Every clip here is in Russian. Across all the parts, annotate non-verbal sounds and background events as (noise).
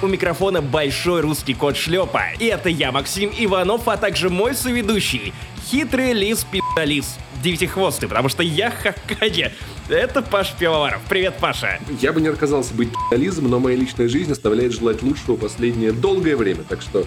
У микрофона большой русский кот шлепа. И это я, Максим Иванов, а также мой соведущий, хитрый лис пи***лис, девятихвостый, потому что я Хакаги. Это Паш Пивоваров. Привет, Паша. Я бы не отказался быть пи***лизом, но моя личная жизнь оставляет желать лучшего последнее долгое время, так что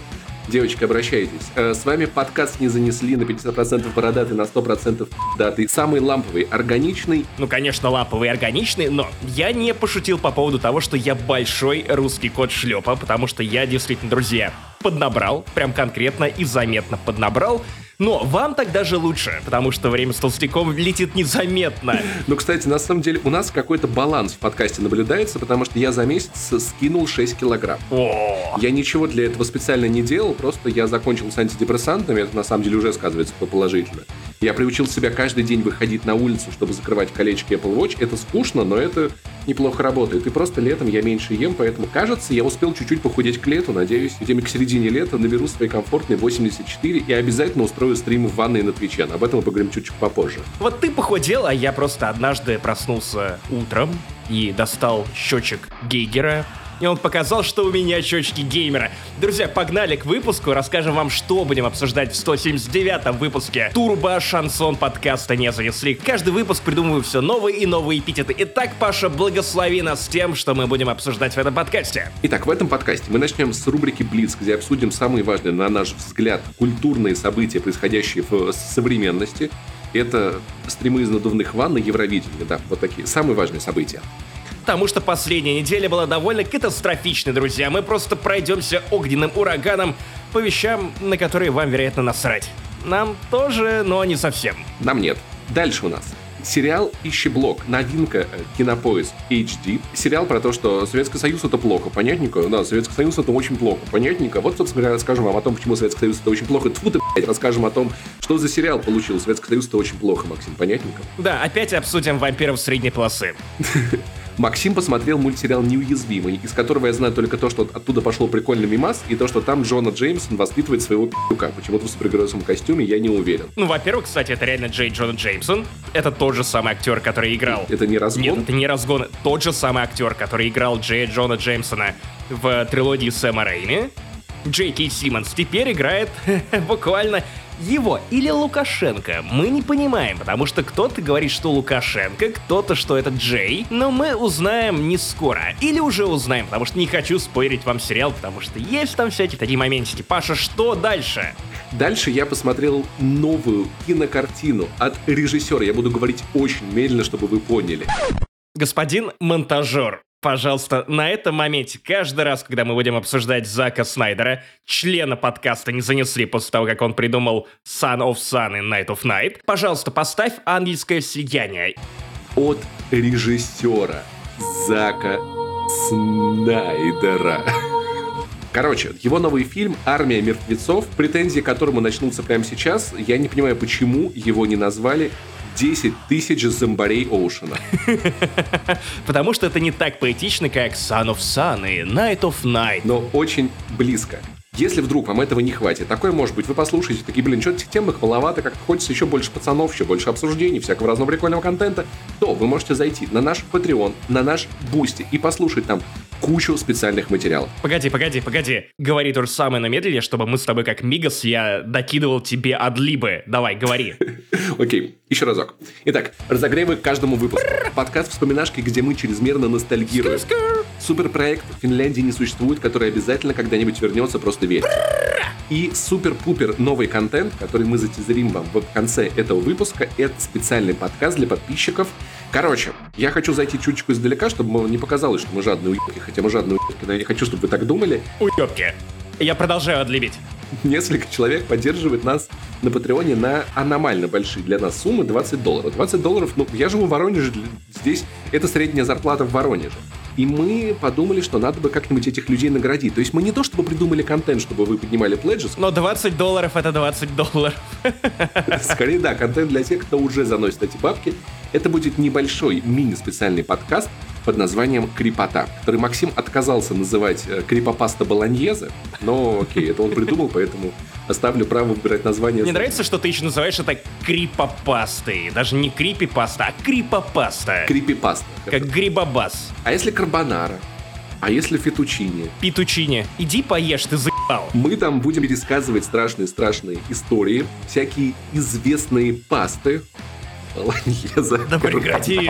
Девочки, обращайтесь. Э, с вами подкаст «Не занесли» на 50% бородатый, на 100% датый. Самый ламповый, органичный. Ну, конечно, ламповый органичный, но я не пошутил по поводу того, что я большой русский кот шлепа, потому что я действительно, друзья, поднабрал, прям конкретно и заметно поднабрал. Но вам так даже лучше, потому что время с толстяком летит незаметно. Ну, кстати, на самом деле у нас какой-то баланс в подкасте наблюдается, потому что я за месяц скинул 6 килограмм. О, Я ничего для этого специально не делал, просто я закончил с антидепрессантами, это на самом деле уже сказывается положительно. Я приучил себя каждый день выходить на улицу, чтобы закрывать колечки Apple Watch. Это скучно, но это неплохо работает. И просто летом я меньше ем, поэтому, кажется, я успел чуть-чуть похудеть к лету. Надеюсь, где-нибудь к середине лета наберу свои комфортные 84 и обязательно устрою стрим в ванной на Твиче. Об этом мы поговорим чуть-чуть попозже. вот ты похудел, а я просто однажды проснулся утром и достал счетчик Гейгера, и он показал, что у меня щечки геймера. Друзья, погнали к выпуску, расскажем вам, что будем обсуждать в 179-м выпуске Турбо Шансон подкаста «Не занесли». Каждый выпуск придумываю все новые и новые эпитеты. Итак, Паша, благослови нас тем, что мы будем обсуждать в этом подкасте. Итак, в этом подкасте мы начнем с рубрики «Блиц», где обсудим самые важные, на наш взгляд, культурные события, происходящие в современности. Это стримы из надувных ванн на Евровидении, да, вот такие самые важные события. Потому что последняя неделя была довольно катастрофичной, друзья. Мы просто пройдемся огненным ураганом по вещам, на которые вам, вероятно, насрать. Нам тоже, но не совсем. Нам нет. Дальше у нас. Сериал «Ищеблок», новинка э, Кинопоиск HD. Сериал про то, что Советский Союз это плохо, понятненько? Да, Советский Союз это очень плохо, понятненько? Вот, собственно говоря, расскажем вам о том, почему Советский Союз это очень плохо. Тьфу ты, блядь, расскажем о том, что за сериал получил Советский Союз это очень плохо, Максим, понятненько? Да, опять обсудим вампиров средней полосы. (laughs) Максим посмотрел мультсериал «Неуязвимый», из которого я знаю только то, что оттуда пошел прикольный мимас, и то, что там Джона Джеймсон воспитывает своего пи***ка. Почему-то в супергеройском костюме, я не уверен. Ну, во-первых, кстати, это реально Джей Джона Джеймсон. Это тот же самый актер, который играл... Это не разгон? Нет, это не разгон. Тот же самый актер, который играл Джея Джона Джеймсона в трилогии Сэма Рэйми. Джей Кей Симмонс теперь играет (laughs) буквально его или Лукашенко. Мы не понимаем, потому что кто-то говорит, что Лукашенко, кто-то, что это Джей, но мы узнаем не скоро. Или уже узнаем, потому что не хочу спойлерить вам сериал, потому что есть там всякие такие моментики. Паша, что дальше? Дальше я посмотрел новую кинокартину от режиссера. Я буду говорить очень медленно, чтобы вы поняли. Господин монтажер, пожалуйста, на этом моменте, каждый раз, когда мы будем обсуждать Зака Снайдера, члена подкаста не занесли после того, как он придумал Sun of Sun и Night of Night, пожалуйста, поставь ангельское сияние. От режиссера Зака Снайдера. Короче, его новый фильм «Армия мертвецов», претензии к которому начнутся прямо сейчас, я не понимаю, почему его не назвали 10 тысяч зомбарей Оушена. (laughs) Потому что это не так поэтично, как Sun of Sun и Night of Night. Но очень близко. Если вдруг вам этого не хватит, такое может быть, вы послушаете, такие, блин, что-то тем их маловато, как-то хочется еще больше пацанов, еще больше обсуждений, всякого разного прикольного контента, то вы можете зайти на наш Patreon, на наш Бусти и послушать там кучу специальных материалов. Погоди, погоди, погоди. Говори то же самое, но медленнее, чтобы мы с тобой как Migos, я докидывал тебе адлибы. Давай, говори. (laughs) Окей, еще разок. Итак, разогревы к каждому выпуску. Подкаст «Вспоминашки», где мы чрезмерно ностальгируем. Суперпроект в Финляндии не существует, который обязательно когда-нибудь вернется, просто верь. И супер-пупер новый контент, который мы затизерим вам в конце этого выпуска, это специальный подкаст для подписчиков. Короче, я хочу зайти чуточку издалека, чтобы не показалось, что мы жадные уебки, хотя мы жадные уебки, но я не хочу, чтобы вы так думали. Уёбки. Я продолжаю отлибить. Несколько человек поддерживает нас на Патреоне на аномально большие для нас суммы 20 долларов. 20 долларов, ну, я живу в Воронеже, здесь это средняя зарплата в Воронеже. И мы подумали, что надо бы как-нибудь этих людей наградить. То есть мы не то чтобы придумали контент, чтобы вы поднимали пледжес, Но 20 долларов это 20 долларов. (laughs) скорее, да, контент для тех, кто уже заносит эти бабки. Это будет небольшой мини-специальный подкаст под названием «Крипота», который Максим отказался называть э, «Крипопаста Болоньезе», но окей, это он придумал, поэтому оставлю право выбирать название. Мне нравится, что ты еще называешь это крипопастой. Даже не крипипаста, а крипопаста. Крипипаста. Как грибобас. А если карбонара? А если фетучини? Петучини, иди поешь, ты заебал. Мы там будем пересказывать страшные-страшные истории, всякие известные пасты. Болоньеза. Да прекрати.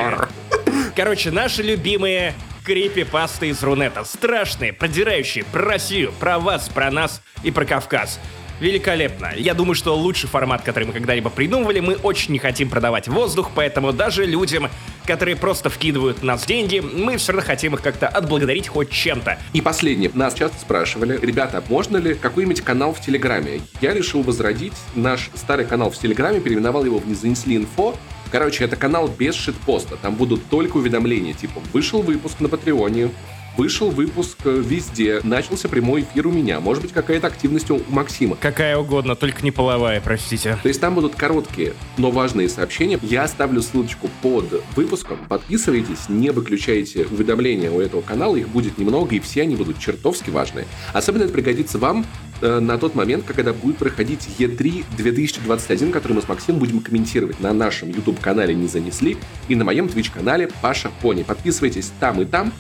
Короче, наши любимые крипи-пасты из Рунета. Страшные, продирающие про Россию, про вас, про нас и про Кавказ. Великолепно. Я думаю, что лучший формат, который мы когда-либо придумывали, мы очень не хотим продавать воздух, поэтому даже людям, которые просто вкидывают в нас деньги, мы все равно хотим их как-то отблагодарить хоть чем-то. И последнее. Нас часто спрашивали, ребята, можно ли какой-нибудь канал в Телеграме? Я решил возродить наш старый канал в Телеграме, переименовал его в «Не занесли инфо», Короче, это канал без шитпоста. Там будут только уведомления, типа «Вышел выпуск на Патреоне», Вышел выпуск э, везде, начался прямой эфир у меня. Может быть, какая-то активность у Максима. Какая угодно, только не половая, простите. То есть там будут короткие, но важные сообщения. Я оставлю ссылочку под выпуском. Подписывайтесь, не выключайте уведомления у этого канала. Их будет немного, и все они будут чертовски важные. Особенно это пригодится вам на тот момент, когда будет проходить E3 2021, который мы с Максимом будем комментировать на нашем YouTube-канале «Не занесли» и на моем Twitch-канале «Паша Пони». Подписывайтесь там и там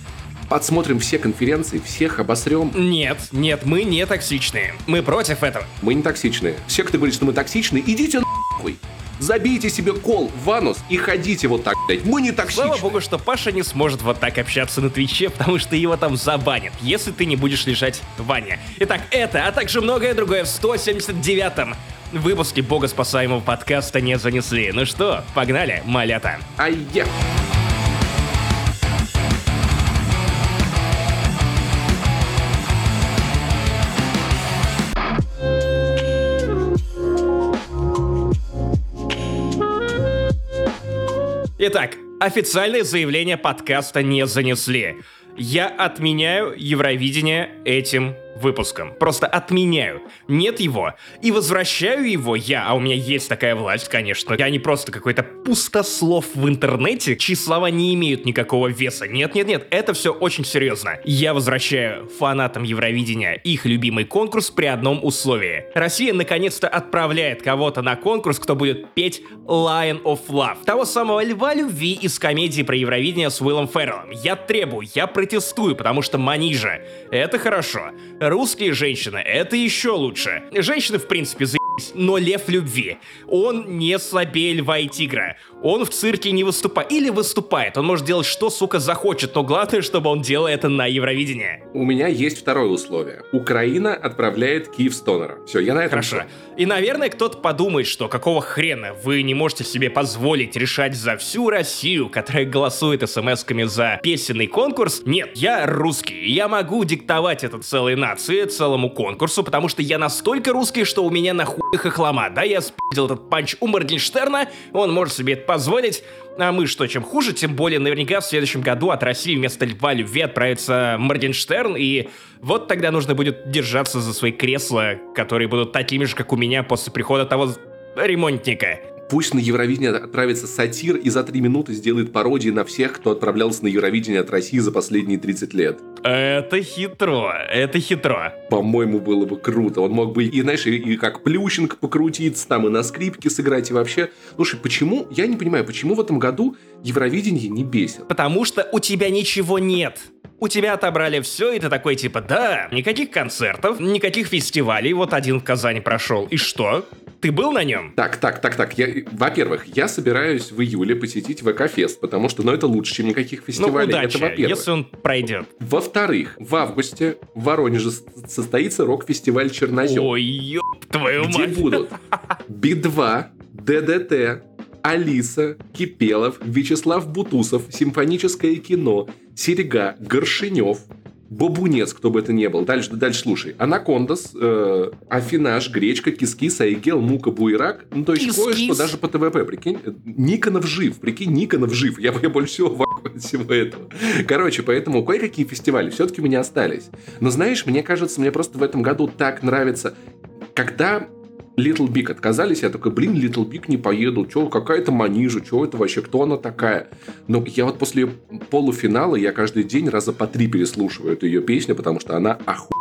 подсмотрим все конференции, всех обосрем. Нет, нет, мы не токсичные. Мы против этого. Мы не токсичные. Все, кто говорит, что мы токсичные, идите нахуй. Забейте себе кол в анус и ходите вот так, блядь. Мы не токсичны. Слава богу, что Паша не сможет вот так общаться на Твиче, потому что его там забанят, если ты не будешь лежать в ванне. Итак, это, а также многое другое в 179-м выпуске бога спасаемого подкаста не занесли. Ну что, погнали, малята. Ай-я. Итак, официальное заявление подкаста не занесли. Я отменяю Евровидение этим выпуском. Просто отменяю. Нет его. И возвращаю его я, а у меня есть такая власть, конечно. Я не просто какой-то пустослов в интернете, чьи слова не имеют никакого веса. Нет-нет-нет, это все очень серьезно. Я возвращаю фанатам Евровидения их любимый конкурс при одном условии. Россия наконец-то отправляет кого-то на конкурс, кто будет петь Lion of Love. Того самого льва любви из комедии про Евровидение с Уиллом Ферреллом. Я требую, я протестую, потому что манижа. Это хорошо. Русские женщины — это еще лучше. Женщины, в принципе, за но лев любви. Он не слабее льва и тигра. Он в цирке не выступает. Или выступает. Он может делать что, сука, захочет. Но главное, чтобы он делал это на Евровидении. У меня есть второе условие. Украина отправляет Киев Стонера. Все, я на этом Хорошо. Все. И, наверное, кто-то подумает, что какого хрена вы не можете себе позволить решать за всю Россию, которая голосует смс-ками за песенный конкурс. Нет, я русский. Я могу диктовать это целой нации, целому конкурсу, потому что я настолько русский, что у меня нахуй хохлома. Да, я спиздил этот панч у Моргенштерна, он может себе это позволить. А мы что, чем хуже, тем более наверняка в следующем году от России вместо Льва Любви отправится Моргенштерн, и вот тогда нужно будет держаться за свои кресла, которые будут такими же, как у меня после прихода того ремонтника. Пусть на Евровидение отправится сатир и за три минуты сделает пародии на всех, кто отправлялся на Евровидение от России за последние 30 лет. Это хитро, это хитро. По-моему, было бы круто. Он мог бы, и знаешь, и, и как Плющенко покрутиться, там и на скрипке сыграть, и вообще... Слушай, почему, я не понимаю, почему в этом году Евровидение не бесит? Потому что у тебя ничего нет у тебя отобрали все, и ты такой типа, да, никаких концертов, никаких фестивалей, вот один в Казани прошел. И что? Ты был на нем? Так, так, так, так. Я, во-первых, я собираюсь в июле посетить ВК-фест, потому что, ну, это лучше, чем никаких фестивалей. Ну, удачи, это во-первых. если он пройдет. Во-вторых, в августе в Воронеже состоится рок-фестиваль Чернозем. Ой, ёб твою где мать. Где будут (laughs) Би-2, ДДТ, Алиса, Кипелов, Вячеслав Бутусов, симфоническое кино, Серега, Горшенев, Бабунец, кто бы это ни был. Дальше, дальше слушай. Anacondaz, э, Афинаж, Гречка, Кис-Кис, Аигел, Мука, Буерак. Ну, то есть кое-что даже по ТВП, прикинь. Никонов жив, прикинь, Никонов жив. Я, я больше всего в от всего этого. Короче, поэтому кое-какие фестивали все-таки у меня остались. Но знаешь, мне кажется, мне просто в этом году так нравится, когда Little Big отказались, я такой, блин, Little Big не поеду, что, какая-то манижа, что это вообще, кто она такая? Но я вот после полуфинала, я каждый день раза по три переслушиваю эту ее песню, потому что она охуенная.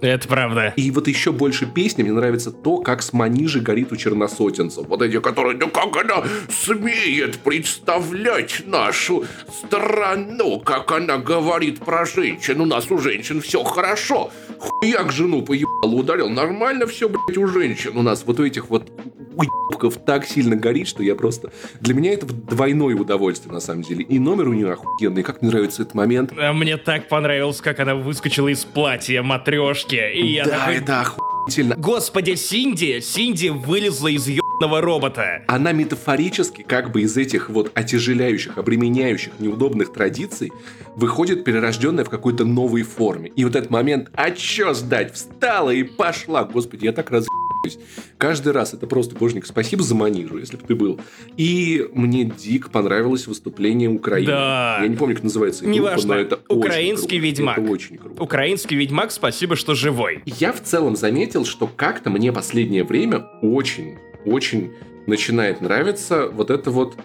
Это правда. И вот еще больше песни мне нравится то, как с манижи горит у черносотенцев. Вот эти, которые, да как она смеет представлять нашу страну, как она говорит про женщин. У нас у женщин все хорошо. Хуяк жену поебал, ударил. Нормально все, блядь, у женщин. У нас вот у этих вот уебков так сильно горит, что я просто... Для меня это двойное удовольствие, на самом деле. И номер у нее охуенный. Как мне нравится этот момент. А Мне так понравилось, как она выскочила из платья матрешки. И я да, такой, это охуительно. Господи, Синди! Синди вылезла из ебаного робота. Она метафорически, как бы из этих вот отяжеляющих, обременяющих, неудобных традиций, выходит перерожденная в какой-то новой форме. И вот этот момент, а чё сдать, встала и пошла. Господи, я так разъебаюсь. Каждый раз это просто, божник, спасибо за манижу, если бы ты был. И мне дико понравилось выступление Украины. Да. Я не помню, как называется группа, Неважно. но это очень Украинский круто. ведьмак. Это очень круто. Украинский ведьмак, спасибо, что живой. Я в целом заметил, что как-то мне последнее время очень, очень начинает нравиться вот это вот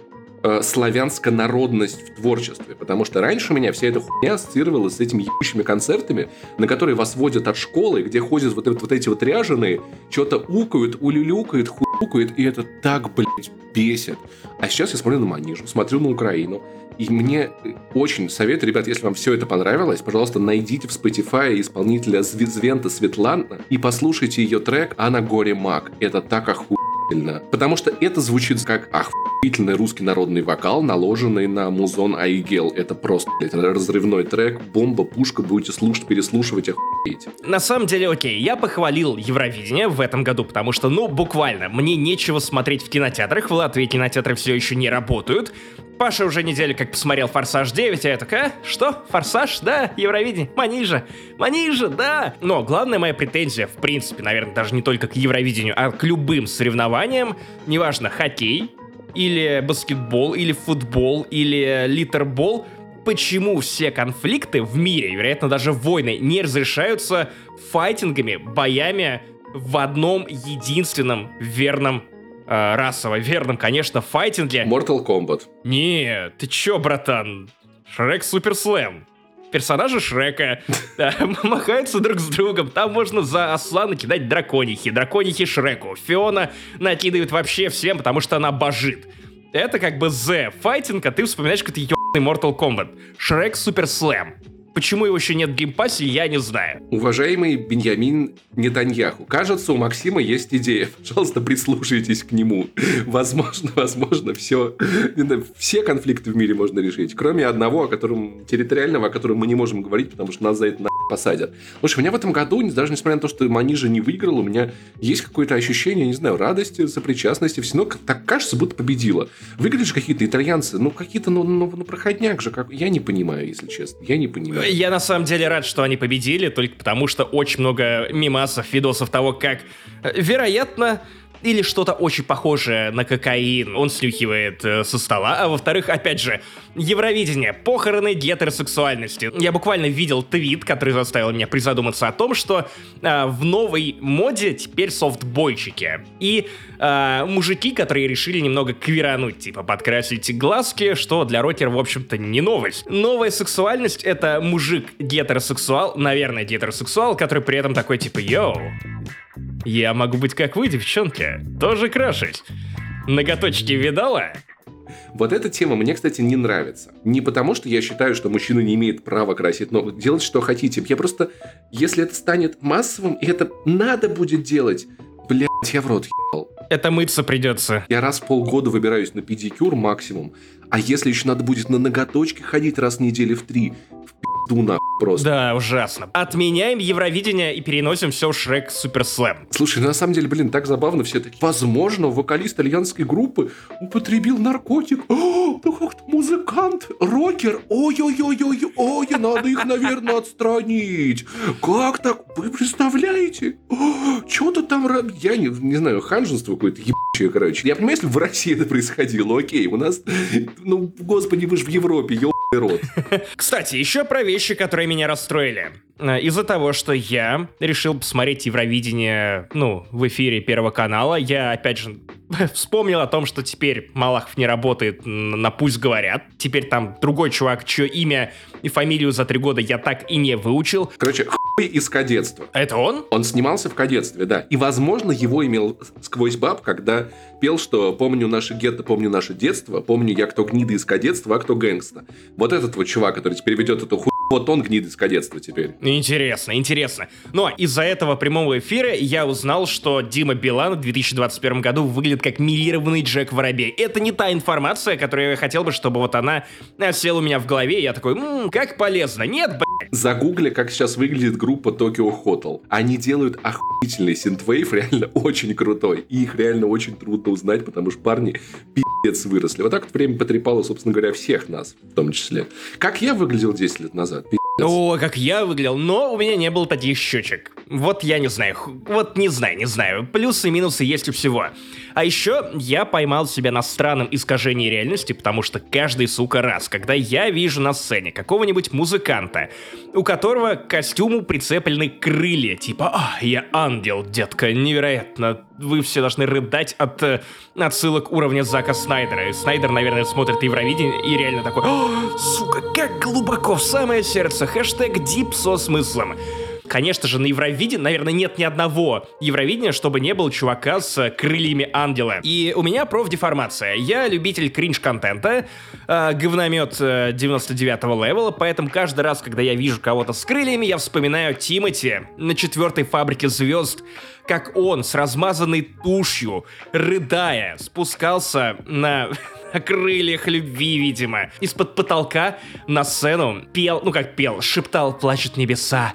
э, славянская народность в творчестве. Потому что раньше меня вся эта хуйня ассоциировалась с этими ебучими концертами, на которые вас водят от школы, где ходят вот, вот эти вот ряженые, что-то укают, улюлюкают, хуюкают, и это так, блядь, бесит. А сейчас я смотрю на Манижу, смотрю на Украину, и мне э, очень советую, ребят, если вам все это понравилось, пожалуйста, найдите в Spotify исполнителя Зв- Звента Светлана и послушайте ее трек «Она горе маг». Это так охуительно. Потому что это звучит как охуительный русский народный вокал, наложенный на музон Айгел. Это просто, блядь, разрывной трек, бомба, пушка, будете слушать, переслушивать, охуеть. На самом деле, окей, я похвалил Евровидение в этом году, потому что, ну, буквально, мне нечего смотреть в кинотеатрах, в Латвии кинотеатры все еще не работают. Паша уже неделю как посмотрел «Форсаж 9», а я такая, «А? что? Форсаж? Да, Евровидение, Манижа, Манижа, да. Но главная моя претензия, в принципе, наверное, даже не только к Евровидению, а к любым соревнованиям, неважно, хоккей, или баскетбол, или футбол, или литербол, почему все конфликты в мире, вероятно, даже войны, не разрешаются файтингами, боями в одном единственном верном э, расово верном, конечно, файтинге. Mortal Kombat. Не, ты чё, братан? Шрек Супер Слэм. Персонажи Шрека (laughs) махаются друг с другом. Там можно за осла накидать драконихи. Драконихи Шреку. Фиона накидывает вообще всем, потому что она божит. Это как бы The файтинг, а ты вспоминаешь какой-то ебаный Mortal Kombat. Shrek SuperSlam. Почему его еще нет в Game Pass е, я не знаю. Уважаемый Беньямин Нетаньяху, кажется, у Максима есть идея. Пожалуйста, прислушайтесь к нему. Возможно, возможно, все, все конфликты в мире можно решить, кроме одного, о котором территориального, о котором мы не можем говорить, потому что нас за это нахуй посадят. Слушай, у меня в этом году, даже несмотря на то, что Манижа не выиграл, у меня есть какое-то ощущение, не знаю, радости, сопричастности, все равно так кажется, будто победила. Выиграли же какие-то итальянцы, ну какие-то, ну, ну, ну проходняк же, как... я не понимаю, если честно, я не понимаю. Я на самом деле рад, что они победили, только потому что очень много мимасов, видосов того, как, э, вероятно, или что-то очень похожее на кокаин он снюхивает э, со стола, а во-вторых, опять же, Евровидение, похороны гетеросексуальности. Я буквально видел твит, который заставил меня призадуматься о том, что э, в новой моде теперь софтбойчики. И э, мужики, которые решили немного квирануть, типа подкрасить глазки, что для рокера, в общем-то, не новость. Новая сексуальность — это мужик гетеросексуал, наверное, гетеросексуал, который при этом такой, типа, йоу, я могу быть как вы, девчонки, тоже крашусь. Ноготочки видала? Вот эта тема мне, кстати, не нравится. Не потому, что я считаю, что мужчина не имеет права красить ногу. Делать, что хотите. Я просто... Если это станет массовым, и это надо будет делать, блядь, я в рот ебал. Это мыться придется. Я раз в полгода выбираюсь на педикюр максимум. А если еще надо будет на ноготочки ходить раз в недели в три, нахуй просто. Да, ужасно. Отменяем Евровидение и переносим все в Шрек Супер Слэм. Слушай, ну, на самом деле, блин, так забавно все таки Возможно, вокалист итальянской группы употребил наркотик. (gasps) О, ну как-то музыкант, рокер. Ой-ой-ой-ой, ой, надо их, наверное, отстранить. Как так? Вы представляете? (gasps) Что-то там... Я не, не знаю, ханжество какое-то ебучее, короче. Я понимаю, если в России это происходило, окей, у нас... Ну, господи, вы же в Европе, ебаный рот. (laughs) Кстати, еще про вещи, которые меня расстроили. Э, Из-за того, что я решил посмотреть Евровидение, ну, в эфире Первого канала, я, опять же, (laughs) вспомнил о том, что теперь Малахов не работает на «Пусть говорят». Теперь там другой чувак, чье имя и фамилию за три года я так и не выучил. Короче, хуй из кадетства. Это он? Он снимался в кадетстве, да. И, возможно, его имел сквозь баб, когда пел, что «Помню наше гетто, помню наше детство, помню я, кто гнида из кадетства, а кто гэнгста». Вот этот вот чувак, который теперь ведет эту хуй вот он гнид из кадетства теперь. Интересно, интересно. Но из-за этого прямого эфира я узнал, что Дима Билан в 2021 году выглядит как милированный Джек Воробей. Это не та информация, которую я хотел бы, чтобы вот она села у меня в голове, и я такой, ммм, как полезно. Нет, блядь. Загугли, как сейчас выглядит группа Tokyo Hotel. Они делают охуительный синтвейв, (laughs) реально очень крутой. И их реально очень трудно узнать, потому что парни пи***ц выросли. Вот так вот время потрепало, собственно говоря, всех нас, в том числе. Как я выглядел 10 лет назад? О, как я выглядел, но у меня не было таких щечек. Вот я не знаю, вот не знаю, не знаю. Плюсы и минусы есть у всего. А еще я поймал себя на странном искажении реальности, потому что каждый, сука, раз, когда я вижу на сцене какого-нибудь музыканта, у которого к костюму прицеплены крылья, типа «А, я ангел, детка, невероятно, вы все должны рыдать от э, отсылок уровня Зака Снайдера. И Снайдер, наверное, смотрит Евровидение и реально такой, О, сука, как глубоко в самое сердце. Хэштег дип со смыслом. Конечно же, на Евровидении, наверное, нет ни одного Евровидения, чтобы не было чувака с крыльями ангела. И у меня профдеформация. Я любитель кринж-контента, э, говномет 99-го левела, поэтому каждый раз, когда я вижу кого-то с крыльями, я вспоминаю Тимати на четвертой фабрике звезд, как он с размазанной тушью, рыдая, спускался на (laughs) на крыльях любви, видимо. Из-под потолка на сцену пел, ну как пел, шептал «Плачут небеса»,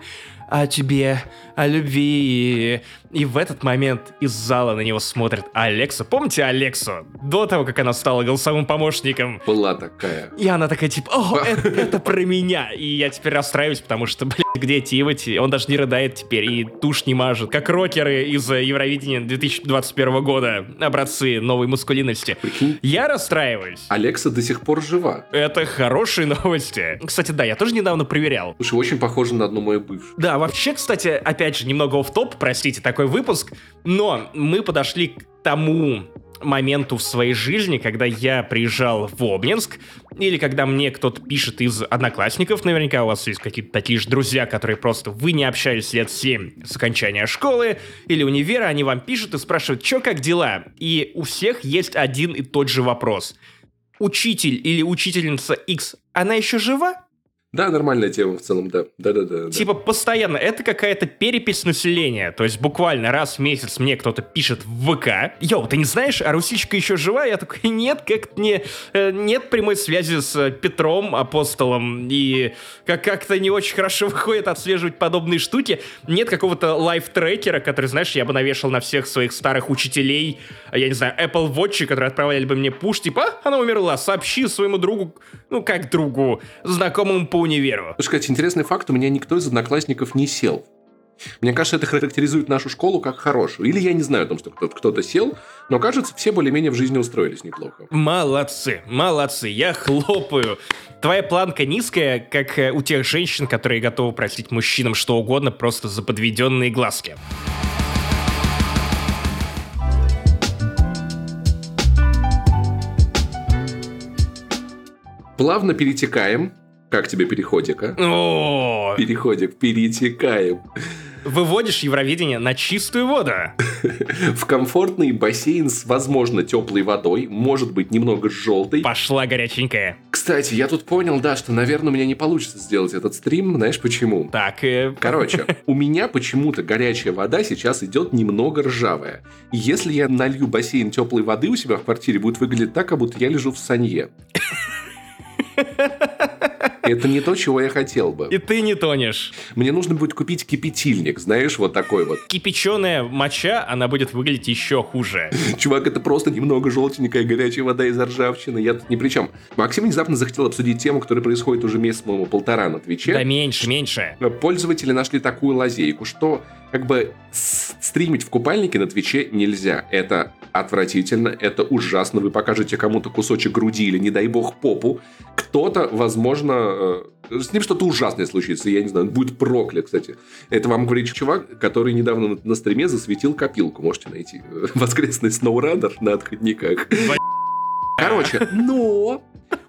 о тебе, о любви. И в этот момент из зала на него смотрит Алекса. Помните Алексу? До того, как она стала голосовым помощником. Была такая. И она такая, типа, о, (laughs) это, это про меня. И я теперь расстраиваюсь, потому что, блядь, где Тимати? Он даже не рыдает теперь и тушь не мажет. Как рокеры из Евровидения 2021 года. Образцы новой мускулинности. Прикинь. Я расстраиваюсь. Алекса до сих пор жива. Это хорошие новости. Кстати, да, я тоже недавно проверял. Слушай, очень похоже на одну мою бывшую. Да, вообще, кстати, опять же, немного в топ простите, такой выпуск, но мы подошли к тому моменту в своей жизни, когда я приезжал в Обнинск, или когда мне кто-то пишет из одноклассников, наверняка у вас есть какие-то такие же друзья, которые просто вы не общались лет 7 с окончания школы или универа, они вам пишут и спрашивают, что как дела? И у всех есть один и тот же вопрос. Учитель или учительница X, она еще жива? Да, нормальная тема в целом, да. Да-да-да. Типа постоянно. Это какая-то перепись населения. То есть буквально раз в месяц мне кто-то пишет в ВК. Йоу, ты не знаешь, а Русичка еще жива? Я такой, нет, как не... Э, нет прямой связи с Петром, апостолом. И как- как-то не очень хорошо (laughs) выходит отслеживать подобные штуки. Нет какого-то лайф-трекера, который, знаешь, я бы навешал на всех своих старых учителей. Я не знаю, Apple Watch, которые отправляли бы мне пуш, типа, а, она умерла, сообщи своему другу, ну как другу, знакомому по универу. Слушай, кстати, интересный факт, у меня никто из одноклассников не сел. Мне кажется, это характеризует нашу школу как хорошую. Или я не знаю о том, что кто-то сел, но кажется, все более-менее в жизни устроились неплохо. Молодцы, молодцы, я хлопаю. Твоя планка низкая, как э, у тех женщин, которые готовы простить мужчинам что угодно просто за подведенные глазки. Плавно перетекаем. Как тебе переходик, а? О, Переходик, перетекаем. выводишь Евровидение на чистую воду. (laughs) В комфортный бассейн с, возможно, теплой водой, может быть, немного желтой. Пошла горяченькая. Кстати, я тут понял, да, что, наверное, у меня не получится сделать этот стрим. Знаешь почему? Так, э, (laughs) Короче, у меня почему-то горячая вода сейчас идет немного ржавая. И если я налью бассейн теплой воды у себя в квартире, будет выглядеть так, как будто я лежу в санье. (laughs) (laughs) Это не то, чего я хотел бы. и ты не тонешь. Мне нужно будет купить кипятильник, знаешь, вот такой вот. Кипяченая моча, она будет выглядеть еще хуже. (laughs) Чувак, это просто немного желтенькая горячая вода из ржавчины. Я тут ни при чем. Максим внезапно захотел обсудить тему, которая происходит уже месяц, по-моему, полтора на Твиче. Да меньше, меньше. Пользователи нашли такую лазейку, что как бы стримить в купальнике на Твиче нельзя. Это отвратительно, это ужасно. Вы покажете кому-то кусочек груди или, не дай бог, попу. Кто-то, возможно, э, с ним что-то ужасное случится, я не знаю, он будет проклят, кстати. Это вам говорит чувак, который недавно на, стриме засветил копилку, можете найти. (laughs) Воскресный сноурадер на отходниках. Короче, но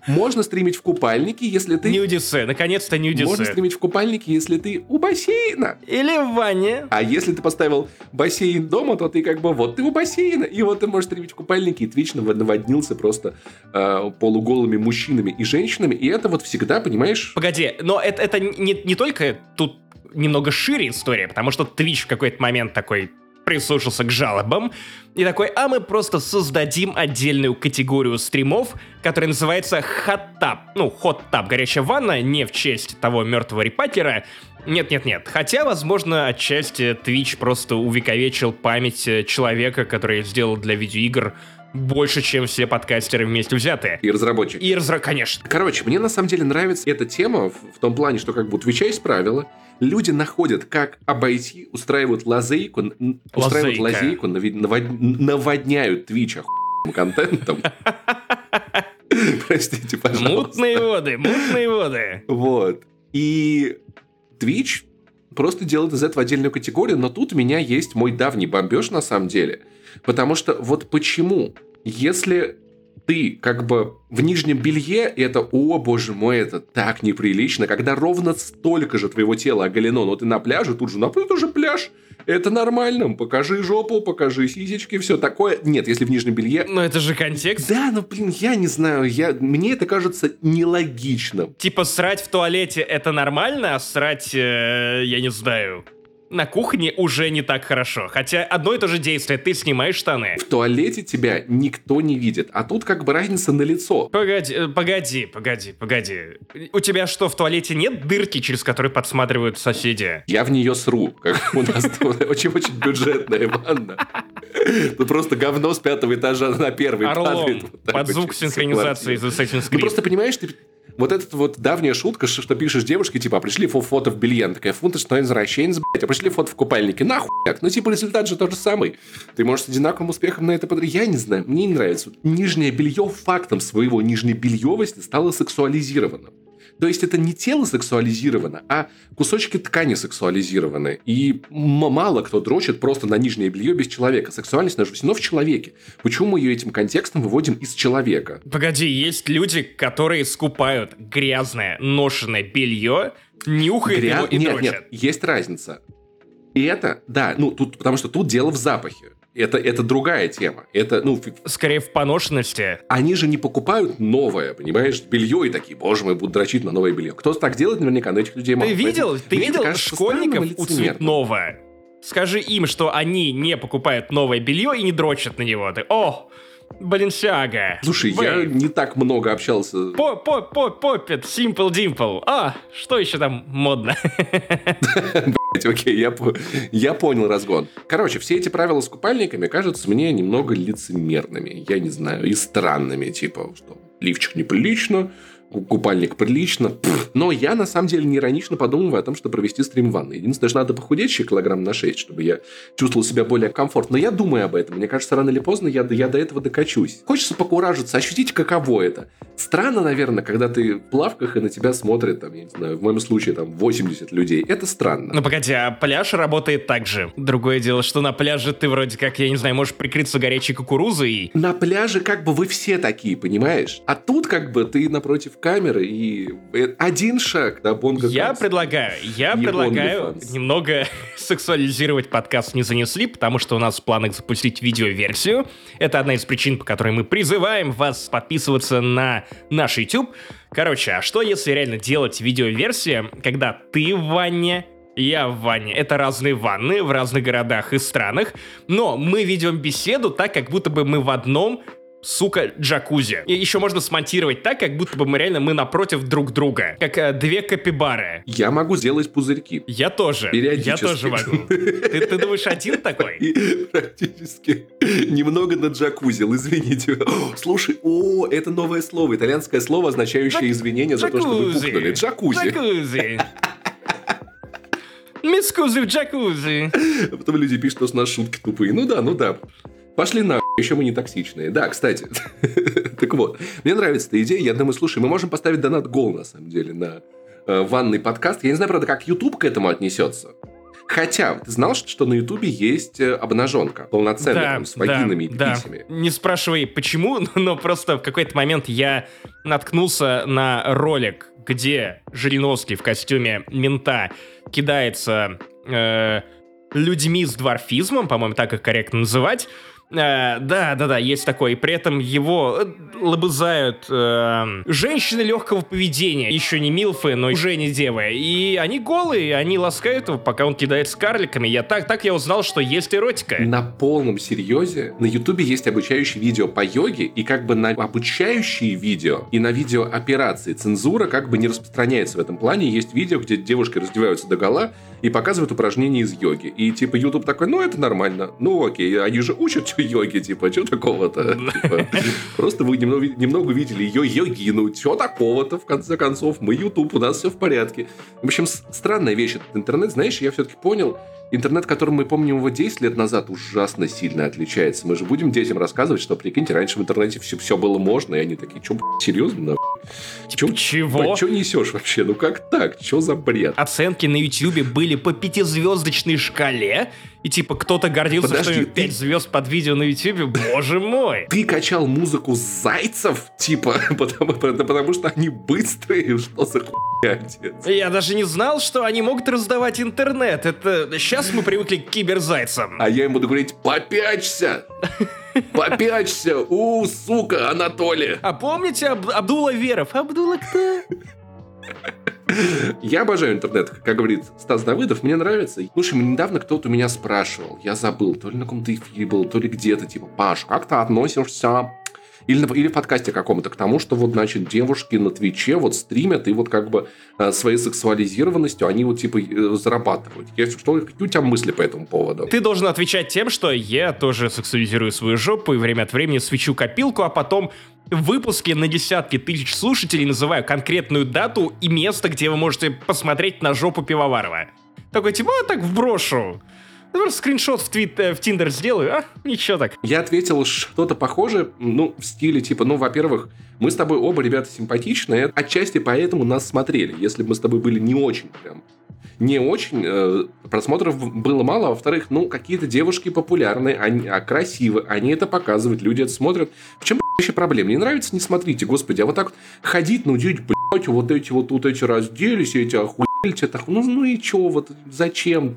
можно стримить в купальнике, если ты... Нюдисы, наконец-то нюдисы. Можно стримить в купальнике, если ты у бассейна. Или в ванне. А если ты поставил бассейн дома, то ты как бы вот ты у бассейна. И вот ты можешь стримить в купальнике, и Twitch наводнился просто э, полуголыми мужчинами и женщинами. И это вот всегда, понимаешь... Погоди, но это, это не, не только тут немного шире история, потому что Twitch в какой-то момент такой прислушался к жалобам и такой, а мы просто создадим отдельную категорию стримов, которая называется хаттап. Ну, хоттап, горячая ванна, не в честь того мертвого репатера. Нет-нет-нет. Хотя, возможно, отчасти Twitch просто увековечил память человека, который сделал для видеоигр больше, чем все подкастеры вместе взятые. И разработчики. И разра... конечно. Короче, мне на самом деле нравится эта тема в, в том плане, что как бы у Твича есть правила, люди находят, как обойти, устраивают лазейку, устраивают лазейку, наводняют Твич контентом. (laughs) Простите, пожалуйста. Мутные воды, мутные воды. Вот. И Twitch просто делает из этого отдельную категорию, но тут у меня есть мой давний бомбеж на самом деле. Потому что вот почему, если ты как бы в нижнем белье, это, о боже мой, это так неприлично, когда ровно столько же твоего тела оголено, но ты на пляже, тут же, ну, это же пляж, это нормально, покажи жопу, покажи сисечки, все такое. Нет, если в нижнем белье... Но это же контекст. Да, ну, блин, я не знаю, я... мне это кажется нелогичным. Типа срать в туалете это нормально, а срать, э, я не знаю, на кухне уже не так хорошо. Хотя одно и то же действие, ты снимаешь штаны. В туалете тебя никто не видит, а тут как бы разница на лицо. Погоди, э, погоди, погоди, погоди. У тебя что, в туалете нет дырки, через которые подсматривают соседи? Я в нее сру, как у нас (laughs) очень-очень бюджетная ванна. Тут просто говно с пятого этажа на первый Орлом, под звук синхронизации из Assassin's Creed. Ну просто понимаешь, ты вот эта вот давняя шутка, что пишешь девушке, типа, а пришли фото в белье, она такая, фунт, что извращенец, блядь, а пришли фото в купальнике, нахуй, ну, типа, результат же тот же самый. Ты можешь с одинаковым успехом на это под... Я не знаю, мне не нравится. Нижнее белье фактом своего нижней бельевости стало сексуализированным. То есть это не тело сексуализировано, а кусочки ткани сексуализированы. И мало кто дрочит просто на нижнее белье без человека. Сексуальность наша все в человеке. Почему мы ее этим контекстом выводим из человека? Погоди, есть люди, которые скупают грязное ношенное белье, нюхают Гря... его и нет, дрочат. Нет, есть разница. И это, да, ну, тут, потому что тут дело в запахе. Это, это другая тема. Это, ну... Скорее в поношенности. Они же не покупают новое, понимаешь, белье и такие, боже мой, будут дрочить на новое белье. Кто так делает, наверняка, но этих людей мало. Ты видел, ты видел школьников у цветного? Скажи им, что они не покупают новое белье и не дрочат на него. Ты, о, Баленсиага. Слушай, Вейв. я не так много общался. По по по Поппет, Simple Dimple. А, что еще там модно? (laughs) Блять, окей, я, я понял разгон. Короче, все эти правила с купальниками кажутся мне немного лицемерными. Я не знаю, и странными. Типа, что лифчик неприлично, купальник прилично. Но я, на самом деле, не иронично подумываю о том, чтобы провести стрим в ванной. Единственное, что надо похудеть еще килограмм на 6, чтобы я чувствовал себя более комфортно. Но я думаю об этом. Мне кажется, рано или поздно я, я до этого докачусь. Хочется покуражиться, ощутить, каково это. Странно, наверное, когда ты в плавках и на тебя смотрят, там, я не знаю, в моем случае, там, 80 людей. Это странно. Ну, погоди, а пляж работает так же. Другое дело, что на пляже ты вроде как, я не знаю, можешь прикрыться горячей кукурузой. На пляже как бы вы все такие, понимаешь? А тут как бы ты напротив камеры, и один шаг до Бонга Я предлагаю, я и предлагаю немного (laughs) сексуализировать подкаст «Не занесли», потому что у нас в планах запустить видеоверсию. Это одна из причин, по которой мы призываем вас подписываться на наш YouTube. Короче, а что если реально делать видеоверсия, когда ты в ванне, я в ванне. Это разные ванны в разных городах и странах, но мы ведем беседу так, как будто бы мы в одном сука, джакузи. И еще можно смонтировать так, как будто бы мы реально мы напротив друг друга. Как э, две капибары. Я могу сделать пузырьки. Я тоже. Я тоже могу. Ты, ты думаешь, один такой? (laughs) И практически немного на джакузил, извините. Слушай, о, это новое слово, итальянское слово, означающее извинение за то, что вы пухнули. Джакузи. Джакузи. Мискузи в джакузи. А потом люди пишут, что у нас шутки тупые. Ну да, ну да. Пошли на еще мы не токсичные. Да, кстати. (laughs) так вот, мне нравится эта идея. Я думаю, слушай, мы можем поставить донат гол, на самом деле, на э, ванный подкаст. Я не знаю, правда, как YouTube к этому отнесется. Хотя, ты знал, что на Ютубе есть э, обнаженка полноценная, да, там, с вагинами да, и писями? Да. Не спрашивай, почему, (laughs) но просто в какой-то момент я наткнулся на ролик, где Жириновский в костюме мента кидается э, людьми с дворфизмом, по-моему, так их корректно называть, Э, да, да, да, есть такой. При этом его э, лобызают э, женщины легкого поведения. Еще не милфы, но уже не девы. И они голые, они ласкают его, пока он кидает с карликами. Я так, так я узнал, что есть эротика. На полном серьезе на Ютубе есть обучающие видео по йоге, и как бы на обучающие видео и на видео операции цензура как бы не распространяется в этом плане. Есть видео, где девушки раздеваются до гола и показывают упражнения из йоги. И типа YouTube такой, ну это нормально, ну окей, они же учат йоги, типа, что такого-то? Типа, просто вы немного, немного видели ее йогину, что такого-то, в конце концов, мы YouTube, у нас все в порядке. В общем, странная вещь этот интернет, знаешь, я все-таки понял, интернет, которым мы помним его 10 лет назад, ужасно сильно отличается. Мы же будем детям рассказывать, что, прикиньте, раньше в интернете все, все было можно, и они такие, что, серьезно? Типа, чего? Что несешь вообще? Ну как так? Что за бред? Оценки на YouTube были по пятизвездочной шкале, и типа кто-то гордился, Подожди, что 5 ты... звезд под видео на YouTube. Боже мой! Ты качал музыку зайцев, типа, (laughs) потому, потому что они быстрые, что за хуйня, отец? Я даже не знал, что они могут раздавать интернет. Это сейчас мы привыкли к киберзайцам. А я ему буду говорить, попячься! Попячься! У, сука, Анатолий! А помните Аб- Абдула Веров? Абдула кто? Я обожаю интернет, как говорит Стас Давыдов, мне нравится. Слушай, недавно кто-то у меня спрашивал, я забыл, то ли на каком-то эфире был, то ли где-то, типа, Паш, как ты относишься или, или в подкасте каком-то к тому, что вот, значит, девушки на Твиче вот стримят и вот как бы э, своей сексуализированностью они вот типа э, зарабатывают. Я, что, какие у тебя мысли по этому поводу? Ты должен отвечать тем, что я тоже сексуализирую свою жопу и время от времени свечу копилку, а потом в выпуске на десятки тысяч слушателей называю конкретную дату и место, где вы можете посмотреть на жопу Пивоварова. Такой, типа, а так вброшу. Просто скриншот в, твит, э, в Тиндер сделаю, а? Ничего так. Я ответил что-то похожее, ну, в стиле типа, ну, во-первых, мы с тобой оба ребята симпатичные, отчасти поэтому нас смотрели. Если бы мы с тобой были не очень прям не очень, э, просмотров было мало, а во-вторых, ну, какие-то девушки популярные, они, а красивые, они это показывают, люди это смотрят. В чем вообще проблема? Не нравится, не смотрите, господи, а вот так вот ходить, ну, нудить, блядь, вот эти вот, вот эти разделись, эти охуели, так, ну, ну и чё, вот зачем?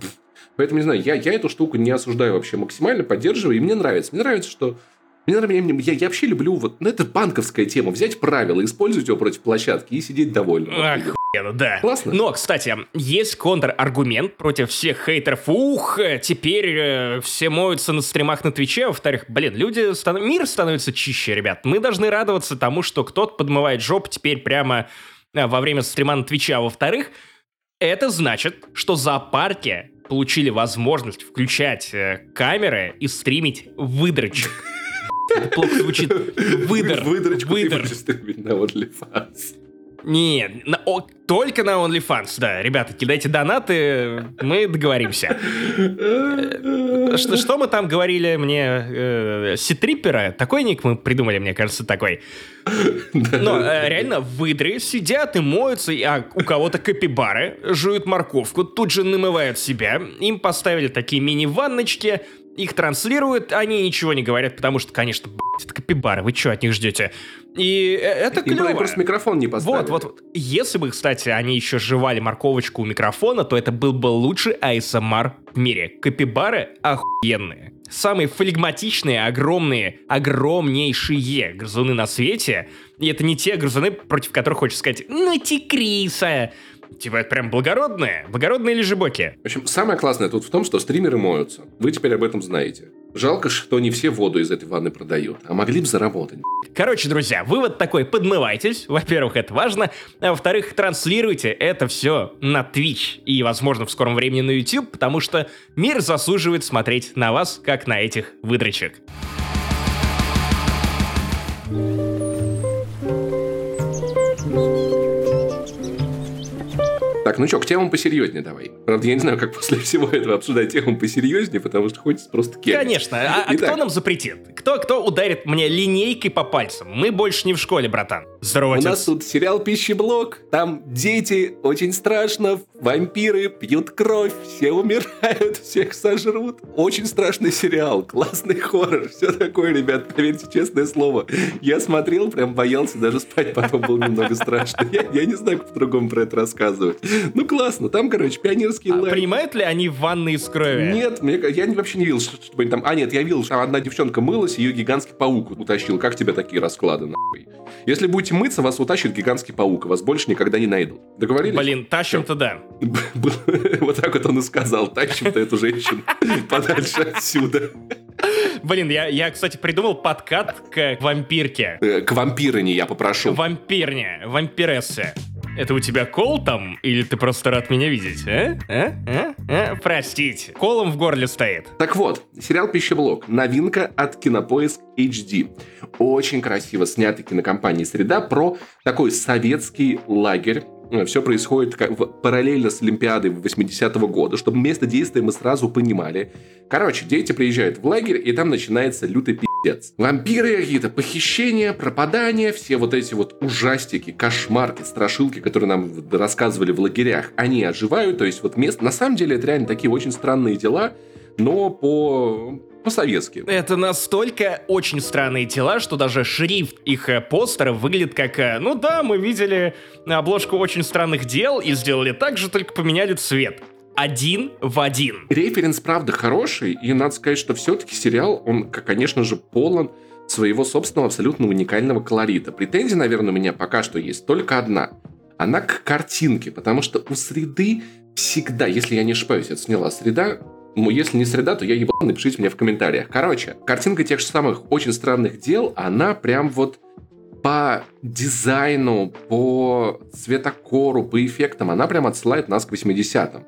Поэтому, не знаю, я, я эту штуку не осуждаю вообще максимально, поддерживаю, и мне нравится. Мне нравится, что мне нравится, я, я вообще люблю вот, ну это банковская тема, взять правила, использовать его против площадки и сидеть довольным. Да. Классно. Но, кстати, есть контраргумент против всех хейтеров. Ух, теперь э, все моются на стримах на Твиче. Во-вторых, блин, люди, стан... мир становится чище, ребят. Мы должны радоваться тому, что кто-то подмывает жоп теперь прямо э, во время стрима на Твиче. А во-вторых, это значит, что зоопарки получили возможность включать э, камеры и стримить выдрочек. Плохо звучит. Выдор. Выдрочку выдор. ты стримить на OnlyFans. Нет, на, о, только на OnlyFans, да. Ребята, кидайте донаты, мы договоримся. Э, что, что мы там говорили мне? Э, Ситриппера? Такой ник мы придумали, мне кажется, такой. Но э, реально выдры сидят и моются, а у кого-то капибары жуют морковку, тут же намывают себя. Им поставили такие мини-ванночки, их транслируют, они ничего не говорят, потому что, конечно, блядь, это капибары, вы что от них ждете? И э, это клево. Им просто микрофон не поставили. Вот, вот, вот. Если бы, кстати, они еще жевали морковочку у микрофона, то это был бы лучший ASMR в мире. Капибары охуенные. Самые флегматичные, огромные, огромнейшие грызуны на свете. И это не те грызуны, против которых хочется сказать «Ну ты криса!» Типа, это прям благородные? Благородные лежебоки? В общем, самое классное тут в том, что стримеры моются. Вы теперь об этом знаете. Жалко, что не все воду из этой ванны продают, а могли бы заработать. Короче, друзья, вывод такой, подмывайтесь. Во-первых, это важно. А во-вторых, транслируйте это все на Twitch и, возможно, в скором времени на YouTube, потому что мир заслуживает смотреть на вас, как на этих выдрочек. Так, ну что, к темам посерьезнее давай. Правда, я не знаю, как после всего этого обсуждать тему посерьезнее, потому что хочется просто кемить. Конечно. А, а кто нам запретит? Кто, кто ударит мне линейкой по пальцам? Мы больше не в школе, братан. Здорово, У отец. нас тут сериал «Пищеблок». Там дети, очень страшно, вампиры пьют кровь, все умирают, (laughs) всех сожрут. Очень страшный сериал, классный хоррор, все такое, ребят, поверьте, честное слово. Я смотрел, прям боялся, даже спать потом было немного страшно. Я, я не знаю, как по-другому про это рассказывать. (laughs) Ну, классно. Там, короче, пионерский А принимают ли они ванны из крови? Нет, мне, я вообще не видел, что- чтобы они там... А, нет, я видел, что одна девчонка мылась, ее гигантский паук утащил. Как тебе такие расклады, нахуй? Если будете мыться, вас утащит гигантский паук, вас больше никогда не найдут. Договорились? Блин, тащим-то да. (laughs) Вот так вот он и сказал, тащим-то эту женщину (laughs) подальше отсюда. Блин, я, я, кстати, придумал подкат к вампирке. Э, К вампирине я попрошу. Вампирне, вампирессе. Это у тебя кол там? Или ты просто рад меня видеть, а? А? А? А? Простите. Колом в горле стоит. Так вот, сериал «Пищеблок» — новинка от Кинопоиск HD. Очень красиво снятый кинокомпанией «Среда» про такой советский лагерь. Все происходит как в- параллельно с Олимпиадой 80-го года, чтобы место действия мы сразу понимали. Короче, дети приезжают в лагерь, и там начинается лютый пиздец. Вампиры какие-то, похищения, пропадания, все вот эти вот ужастики, кошмарки, страшилки, которые нам рассказывали в лагерях, они оживают, то есть вот место... На самом деле это реально такие очень странные дела, но по по-советски. Это настолько очень странные тела, что даже шрифт их э, постера выглядит как, э, ну да, мы видели обложку очень странных дел и сделали так же, только поменяли цвет. Один в один. Референс, правда, хороший, и надо сказать, что все-таки сериал, он, конечно же, полон своего собственного абсолютно уникального колорита. Претензия, наверное, у меня пока что есть только одна. Она к картинке, потому что у среды всегда, если я не ошибаюсь, это сняла среда, ну, если не среда, то я ебал, напишите мне в комментариях. Короче, картинка тех же самых очень странных дел, она прям вот по дизайну, по цветокору, по эффектам, она прям отсылает нас к 80-м.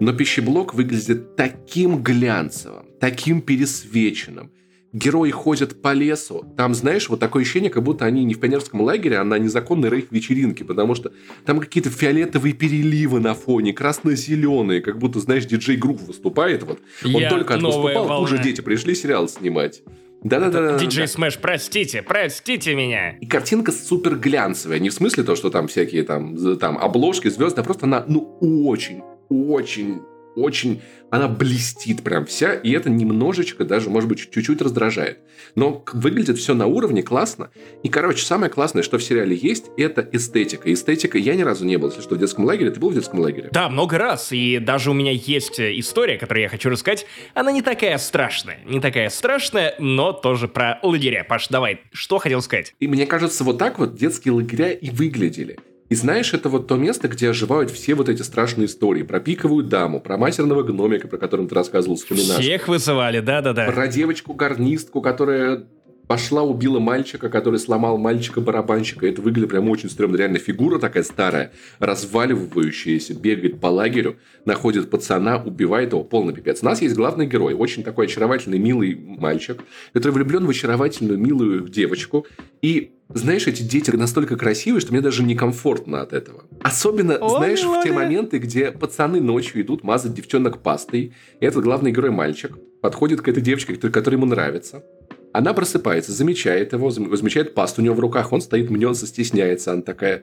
Но пищеблок выглядит таким глянцевым, таким пересвеченным. Герои ходят по лесу. Там, знаешь, вот такое ощущение, как будто они не в пионерском лагере, а на незаконной рейх-вечеринке, потому что там какие-то фиолетовые переливы на фоне, красно-зеленые, как будто, знаешь, диджей Грув выступает. Вот. Он Я только выступал, тут же волна. дети пришли сериал снимать. Да-да-да. Диджей Смэш, простите, простите меня. И картинка супер глянцевая. Не в смысле то, что там всякие там, там обложки, звезды, а просто она, ну, очень, очень, очень... Она блестит прям вся, и это немножечко даже, может быть, чуть-чуть раздражает. Но выглядит все на уровне, классно. И, короче, самое классное, что в сериале есть, это эстетика. Эстетика... Я ни разу не был, если что, в детском лагере. Ты был в детском лагере? Да, много раз, и даже у меня есть э, история, которую я хочу рассказать. Она не такая страшная, не такая страшная, но тоже про лагеря. Паш, давай, что хотел сказать? И мне кажется, вот так вот детские лагеря и выглядели. И знаешь, это вот то место, где оживают все вот эти страшные истории. Про пиковую даму, про матерного гномика, про которого ты рассказывал, вспоминашь. Всех вызывали, да-да-да. Про девочку-гарнистку, которая пошла, убила мальчика, который сломал мальчика-барабанщика. Это выглядит прям очень стрёмно. Реально фигура такая старая, разваливающаяся, бегает по лагерю, находит пацана, убивает его. Полный пипец. У нас есть главный герой, очень такой очаровательный, милый мальчик, который влюблен в очаровательную, милую девочку. И знаешь, эти дети настолько красивые, что мне даже некомфортно от этого. Особенно, Ой, знаешь, в те моменты, где пацаны ночью идут мазать девчонок пастой, и этот главный герой мальчик подходит к этой девочке, которая ему нравится. Она просыпается, замечает его, зам- замечает пасту у него в руках, он стоит, мнется, стесняется. Она такая,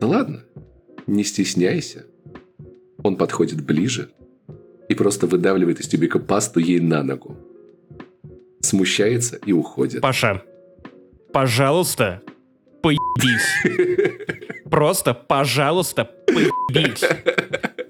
да ладно, не стесняйся. Он подходит ближе и просто выдавливает из тюбика пасту ей на ногу. Смущается и уходит. Паша, пожалуйста, поебись. Просто, пожалуйста, поебись.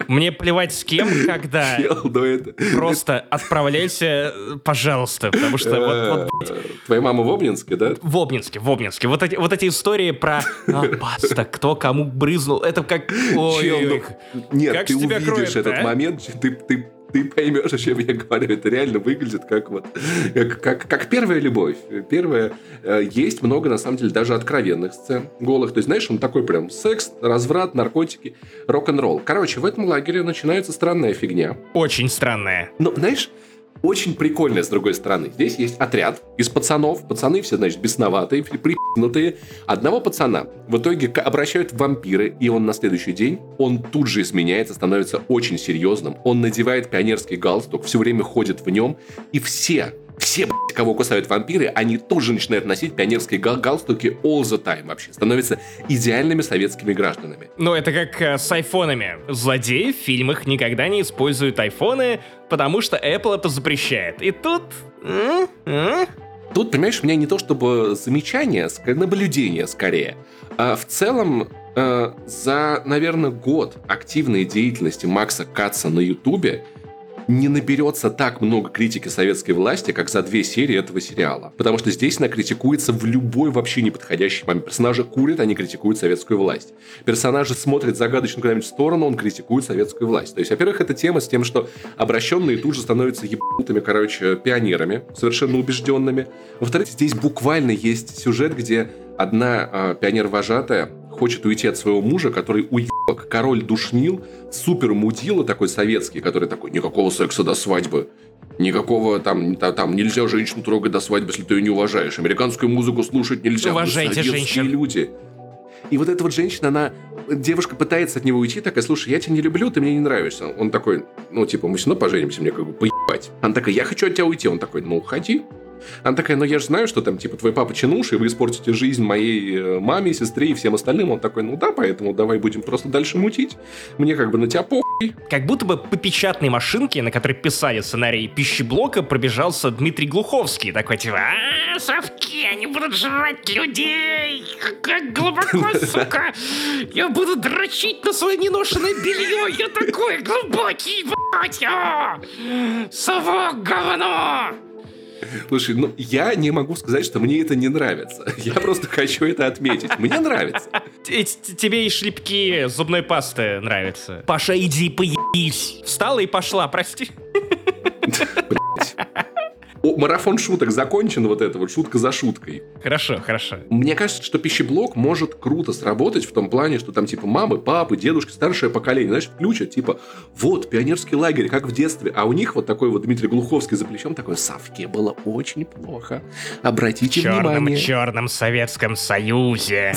Мне плевать с кем, когда. Чел, ну это... Просто отправляйся, пожалуйста, потому что вот, вот Э, Твоя мама в Обнинске, да? в Обнинске, в Обнинске. Вот эти, вот эти истории про а, паста, кто кому брызнул, это как... Ой, Чел, ну, Нет, Как ты увидишь кроет-то, этот а? момент, ты, ты, ты поймешь, о чем я говорю. Это реально выглядит как вот как, как, как первая любовь. Первая э, есть много, на самом деле, даже откровенных сцен голых. То есть, знаешь, он такой прям секс, разврат, наркотики, рок-н-ролл. Короче, в этом лагере начинается странная фигня. Очень странная. Но, знаешь, очень прикольная, с другой стороны. Здесь есть отряд из пацанов. Пацаны все, значит, бесноватые, припнутые. Одного пацана в итоге обращают в вампиры, и он на следующий день, он тут же изменяется, становится очень серьезным. Он надевает пионерский галстук, все время ходит в нем, и все все, кого кусают вампиры, они тоже начинают носить пионерские гал галстуки all the time вообще. Становятся идеальными советскими гражданами. Ну, это как э, с айфонами. Злодеи в фильмах никогда не используют айфоны, потому что Apple это запрещает. И тут... Тут, понимаешь, у меня не то чтобы замечание, а наблюдение скорее. А в целом, э, за, наверное, год активной деятельности Макса Катца на Ютубе не наберется так много критики советской власти, как за две серии этого сериала. Потому что здесь она критикуется в любой вообще неподходящий момент. Персонажи курят, они критикуют советскую власть. Персонажи смотрят загадочно куда-нибудь в сторону, он критикует советскую власть. То есть, во-первых, это тема с тем, что обращенные тут же становятся ебанутыми, короче, пионерами, совершенно убежденными. Во-вторых, здесь буквально есть сюжет, где одна э, пионер-вожатая хочет уйти от своего мужа, который уебок, король душнил, супер мудила такой советский, который такой, никакого секса до свадьбы. Никакого там, там, там нельзя женщину трогать до свадьбы, если ты ее не уважаешь. Американскую музыку слушать нельзя. Уважайте женщин. люди. И вот эта вот женщина, она, девушка пытается от него уйти, такая, слушай, я тебя не люблю, ты мне не нравишься. Он такой, ну, типа, мы все равно поженимся, мне как бы поебать. Она такая, я хочу от тебя уйти. Он такой, ну, уходи. Она такая, ну я же знаю, что там, типа, твой папа чинуш, и вы испортите жизнь моей э, маме, сестре и всем остальным. Он такой, ну да, поэтому давай будем просто дальше мутить. Мне как бы на тебя похуй. Как будто бы по печатной машинке, на которой писали сценарий пищеблока, пробежался Дмитрий Глуховский. Такой, типа, а совки, они будут жрать людей! Как глубоко, (laughs) сука! Я буду дрочить на свое неношенное белье! Я такой глубокий, блядь! Совок говно! Слушай, ну я не могу сказать, что мне это не нравится. Я просто хочу это отметить. Мне нравится. Тебе и шлепки зубной пасты нравятся. Паша, иди поебись. Встала и пошла, прости. (laughs) Блять марафон шуток закончен, вот это вот шутка за шуткой. Хорошо, хорошо. Мне кажется, что пищеблок может круто сработать в том плане, что там типа мамы, папы, дедушки, старшее поколение, знаешь, включат, типа, вот, пионерский лагерь, как в детстве, а у них вот такой вот Дмитрий Глуховский за плечом такой, Савке было очень плохо. Обратите черном, внимание. В черном (laughs) Советском Союзе.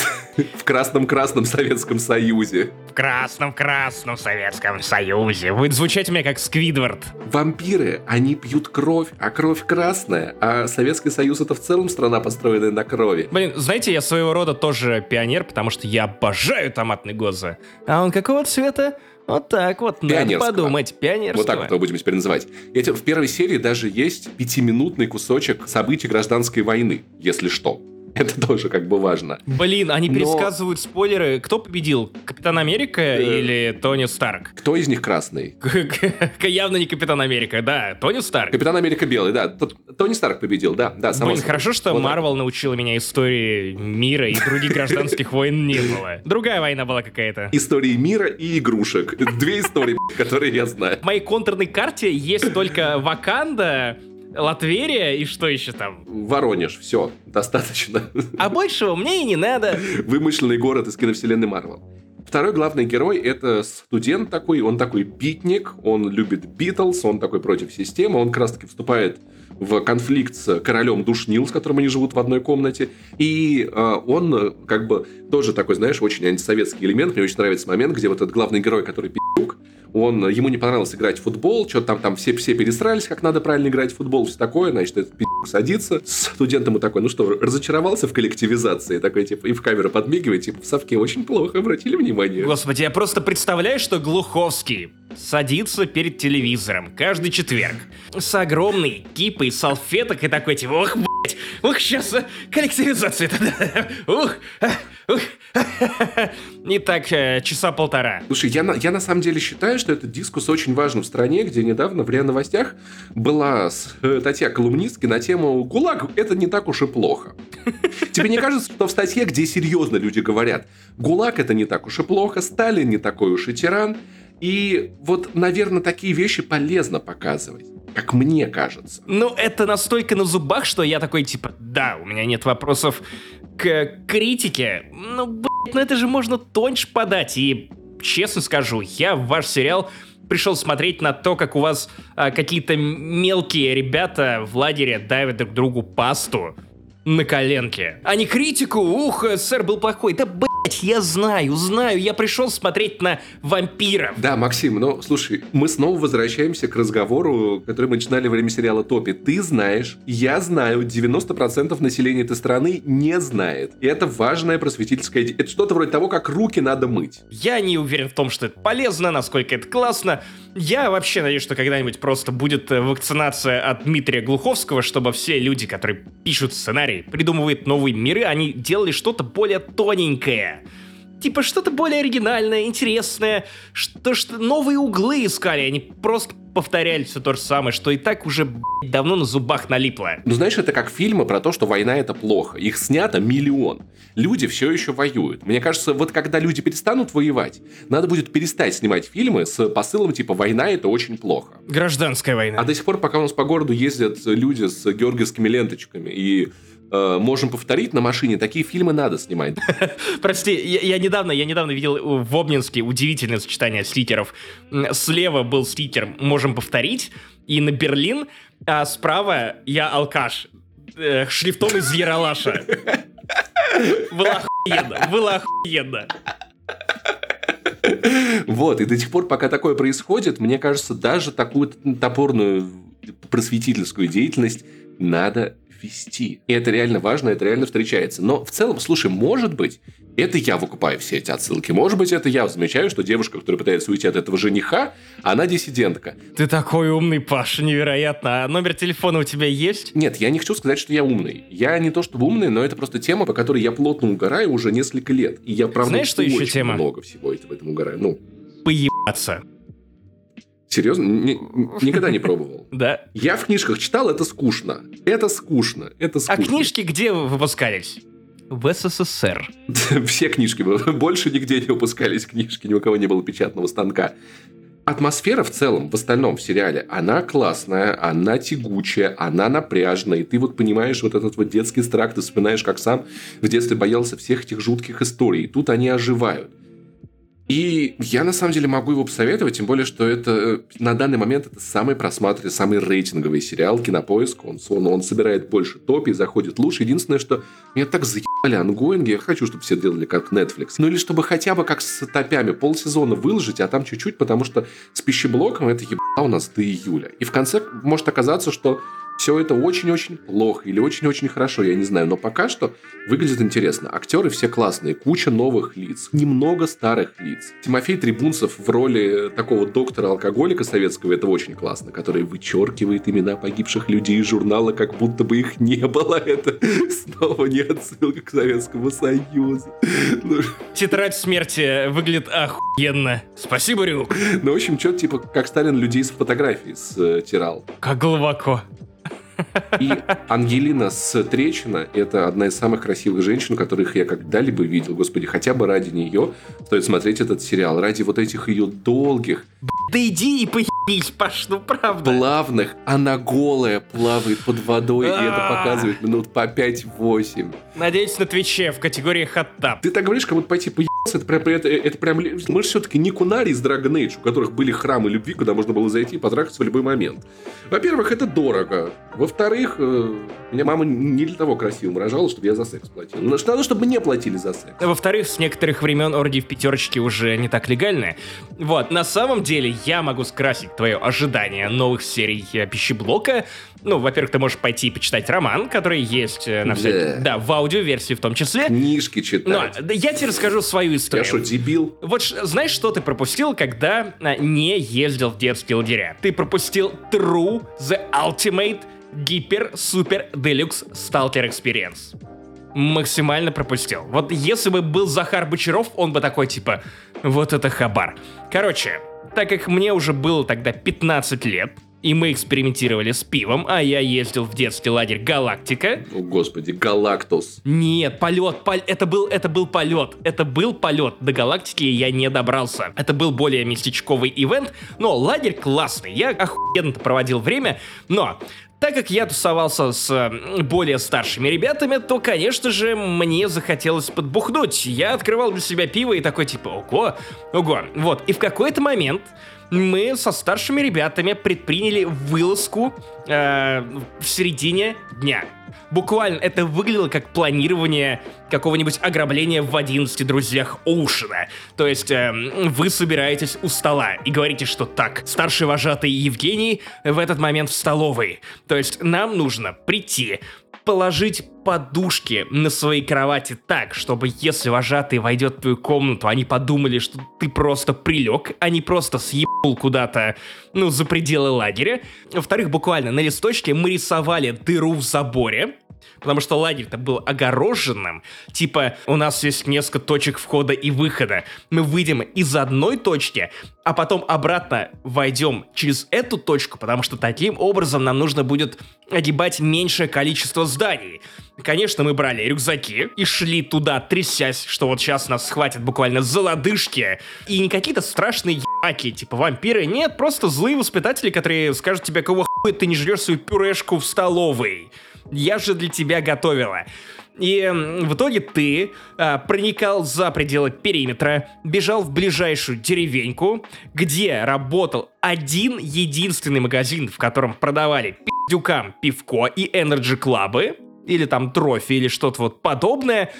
В красном-красном Советском Союзе. В красном-красном Советском Союзе. Вы звучите мне как Сквидвард. Вампиры, они пьют кровь, а кровь красная, а Советский Союз это в целом страна, построенная на крови. Блин, знаете, я своего рода тоже пионер, потому что я обожаю томатный гоза. А он какого цвета? Вот так вот, надо подумать, пионерского. Вот так вот его будем теперь называть. Я тебе, в первой серии даже есть пятиминутный кусочек событий гражданской войны, если что. (laughs) Это тоже как бы важно. Блин, они Но... пересказывают спойлеры. Кто победил? Капитан Америка э... или Тони Старк? Кто из них красный? (laughs) Явно не Капитан Америка, да. Тони Старк. Капитан Америка белый, да. Тони Старк победил, да. да Блин, хорошо, что Марвел научила меня истории мира и других (laughs) гражданских войн не было. Другая война была какая-то. Истории мира и игрушек. Две истории, которые я знаю. В моей контурной карте есть только Ваканда, Латверия и что еще там? Воронеж, все, достаточно. А большего мне и не надо. Вымышленный город из киновселенной Марвел. Второй главный герой — это студент такой, он такой битник, он любит Битлз, он такой против системы, он как раз-таки вступает в конфликт с королем Душнил, с которым они живут в одной комнате, и э, он как бы тоже такой, знаешь, очень антисоветский элемент, мне очень нравится момент, где вот этот главный герой, который пи***ук, он, ему не понравилось играть в футбол, что-то там, там все, все пересрались, как надо правильно играть в футбол, все такое, значит, этот пи*** садится, студент ему такой, ну что, разочаровался в коллективизации, такой, типа, и в камеру подмигивает, типа, в совке очень плохо, обратили внимание. Господи, я просто представляю, что Глуховский садится перед телевизором каждый четверг с огромной кипой салфеток и такой, типа, ох, ух, сейчас э, коллективизация, ух, э, ух, и так э, часа полтора. Слушай, я на, я на самом деле считаю, что этот дискус очень важен в стране, где недавно в РИА Новостях была статья колумнистки на тему «ГУЛАГ – это не так уж и плохо». Тебе не кажется, что в статье, где серьезно люди говорят «ГУЛАГ – это не так уж и плохо», «Сталин не такой уж и тиран», и вот, наверное, такие вещи полезно показывать как мне кажется. Ну, это настолько на зубах, что я такой, типа, да, у меня нет вопросов к критике. Ну, блядь, ну это же можно тоньше подать и честно скажу, я в ваш сериал пришел смотреть на то, как у вас а, какие-то мелкие ребята в лагере давят друг другу пасту на коленке. А не критику, ух, сэр был плохой. Да, блять, я знаю, знаю, я пришел смотреть на вампиров. Да, Максим, ну, слушай, мы снова возвращаемся к разговору, который мы начинали во время сериала Топи. Ты знаешь, я знаю, 90% населения этой страны не знает. И это важная просветительская... Это что-то вроде того, как руки надо мыть. Я не уверен в том, что это полезно, насколько это классно. Я вообще надеюсь, что когда-нибудь просто будет э, вакцинация от Дмитрия Глуховского, чтобы все люди, которые пишут сценарий, придумывают новые миры, они делали что-то более тоненькое. Типа что-то более оригинальное, интересное, что, что новые углы искали, они просто повторяли все то же самое, что и так уже блядь, давно на зубах налипло. Ну, знаешь, это как фильмы про то, что война это плохо. Их снято миллион. Люди все еще воюют. Мне кажется, вот когда люди перестанут воевать, надо будет перестать снимать фильмы с посылом типа «война это очень плохо». Гражданская война. А до сих пор, пока у нас по городу ездят люди с георгиевскими ленточками и можем повторить на машине, такие фильмы надо снимать. (laughs) Прости, я, я недавно, я недавно видел в Обнинске удивительное сочетание стикеров. Слева был стикер «Можем повторить», и на Берлин, а справа я алкаш. Э, шрифтом из Яралаша. Было охуенно, было охуенно. Вот, и до тех пор, пока такое происходит, мне кажется, даже такую топорную просветительскую деятельность надо вести. И это реально важно, это реально встречается. Но в целом, слушай, может быть, это я выкупаю все эти отсылки. Может быть, это я замечаю, что девушка, которая пытается уйти от этого жениха, она диссидентка. Ты такой умный, Паша, невероятно. А номер телефона у тебя есть? Нет, я не хочу сказать, что я умный. Я не то чтобы умный, но это просто тема, по которой я плотно угораю уже несколько лет. И я, правда, Знаешь, что еще тема? много всего в этом угораю. Ну, Поебаться. Серьезно? Ни- никогда не пробовал. (laughs) Да? Я в книжках читал, это скучно. Это скучно. Это А скучно. книжки где выпускались? В СССР. (laughs) Все книжки. Больше нигде не выпускались книжки, ни у кого не было печатного станка. Атмосфера в целом, в остальном в сериале, она классная, она тягучая, она напряжная. И ты вот понимаешь вот этот вот детский страх, ты вспоминаешь, как сам в детстве боялся всех этих жутких историй. И тут они оживают. И я на самом деле могу его посоветовать, тем более, что это э, на данный момент это самый просматриваемый, самый рейтинговый сериал Кинопоиск. Он, он, он собирает больше топий, заходит лучше. Единственное, что меня так заебали ангоинги, я хочу, чтобы все делали как Netflix. Ну или чтобы хотя бы как с топями полсезона выложить, а там чуть-чуть, потому что с пищеблоком это еба у нас до июля. И в конце может оказаться, что все это очень-очень плохо или очень-очень хорошо, я не знаю. Но пока что выглядит интересно. Актеры все классные, куча новых лиц, немного старых лиц. Тимофей Трибунцев в роли такого доктора-алкоголика советского, это очень классно, который вычеркивает имена погибших людей из журнала, как будто бы их не было. (laughs) Это снова не отсылка к Советскому Союзу. Ну, Тетрадь смерти выглядит охуенно. Спасибо, Рюк. ну, в общем, что-то типа как Сталин людей с фотографией стирал. Как глубоко. И Ангелина Стречина – это одна из самых красивых женщин, которых я когда-либо видел. Господи, хотя бы ради нее стоит смотреть этот сериал. Ради вот этих ее долгих, Да иди и поебись, Паш, ну правда. плавных. Она голая плавает под водой, и это А. показывает минут по 5-8. Надеюсь, на Твиче в категории хаттап. Ты так говоришь, как будто пойти поебаться, это прям, это, это прям... Мы же все-таки не кунари из Dragon Age, у которых были храмы любви, куда можно было зайти и потрахаться в любой момент. Во-первых, это дорого. Во-вторых, э, меня мама не для того красивым рожала, чтобы я за секс платил. Но надо, чтобы мне платили за секс. Во-вторых, с некоторых времен оргии в пятерочке уже не так легальны. Вот, на самом деле, я могу скрасить твое ожидание новых серий э, пищеблока. Ну, во-первых, ты можешь пойти и почитать роман, который есть э, на Да. всякий... Да, в аудиоверсии в том числе. Книжки Но читать. да, я тебе расскажу свою Я историю. что, дебил? Вот знаешь, что ты пропустил, когда а, не ездил в детские лагеря? Ты пропустил True The Ultimate Гипер Супер Делюкс Сталкер Experience. Максимально пропустил. Вот если бы был Захар Бочаров, он бы такой типа, вот это хабар. Короче, так как мне уже было тогда 15 лет, и мы экспериментировали с пивом, а я ездил в детский лагерь Галактика, О, господи, Галактус. нет, полет, пол- это был, это был полет, это был полет. До галактики я не добрался. Это был более местечковый ивент, но лагерь классный, я охуенно проводил время, но Так как я тусовался с более старшими ребятами, то, конечно же, мне захотелось подбухнуть. Я открывал для себя пиво и такой типа, ого, ого. Вот, и в какой-то момент мы со старшими ребятами предприняли вылазку э, в середине дня. Буквально это выглядело как планирование какого-нибудь ограбления в 11 друзьях Оушена. То есть эм, вы собираетесь у стола и говорите, что так, старший вожатый Евгений в этот момент в столовой. То есть нам нужно прийти, положить подушки на своей кровати так, чтобы если вожатый войдет в твою комнату, они подумали, что ты просто прилег, а не просто съебал куда-то, ну, за пределы лагеря. Во-вторых, буквально на листочке мы рисовали дыру в заборе, Потому что лагерь-то был огороженным. Типа, у нас есть несколько точек входа и выхода. Мы выйдем из одной точки, а потом обратно войдем через эту точку, потому что таким образом нам нужно будет огибать меньшее количество зданий. Конечно, мы брали рюкзаки и шли туда, трясясь, что вот сейчас нас схватят буквально за лодыжки. И не какие-то страшные ебаки, типа вампиры. Нет, просто злые воспитатели, которые скажут тебе, кого хуя ты не жрешь свою пюрешку в столовой. Я же для тебя готовила. И в итоге ты а, проникал за пределы периметра, бежал в ближайшую деревеньку, где работал один единственный магазин, в котором продавали пиздюкам пивко и энерджи клабы, или там трофи, или что-то вот подобное,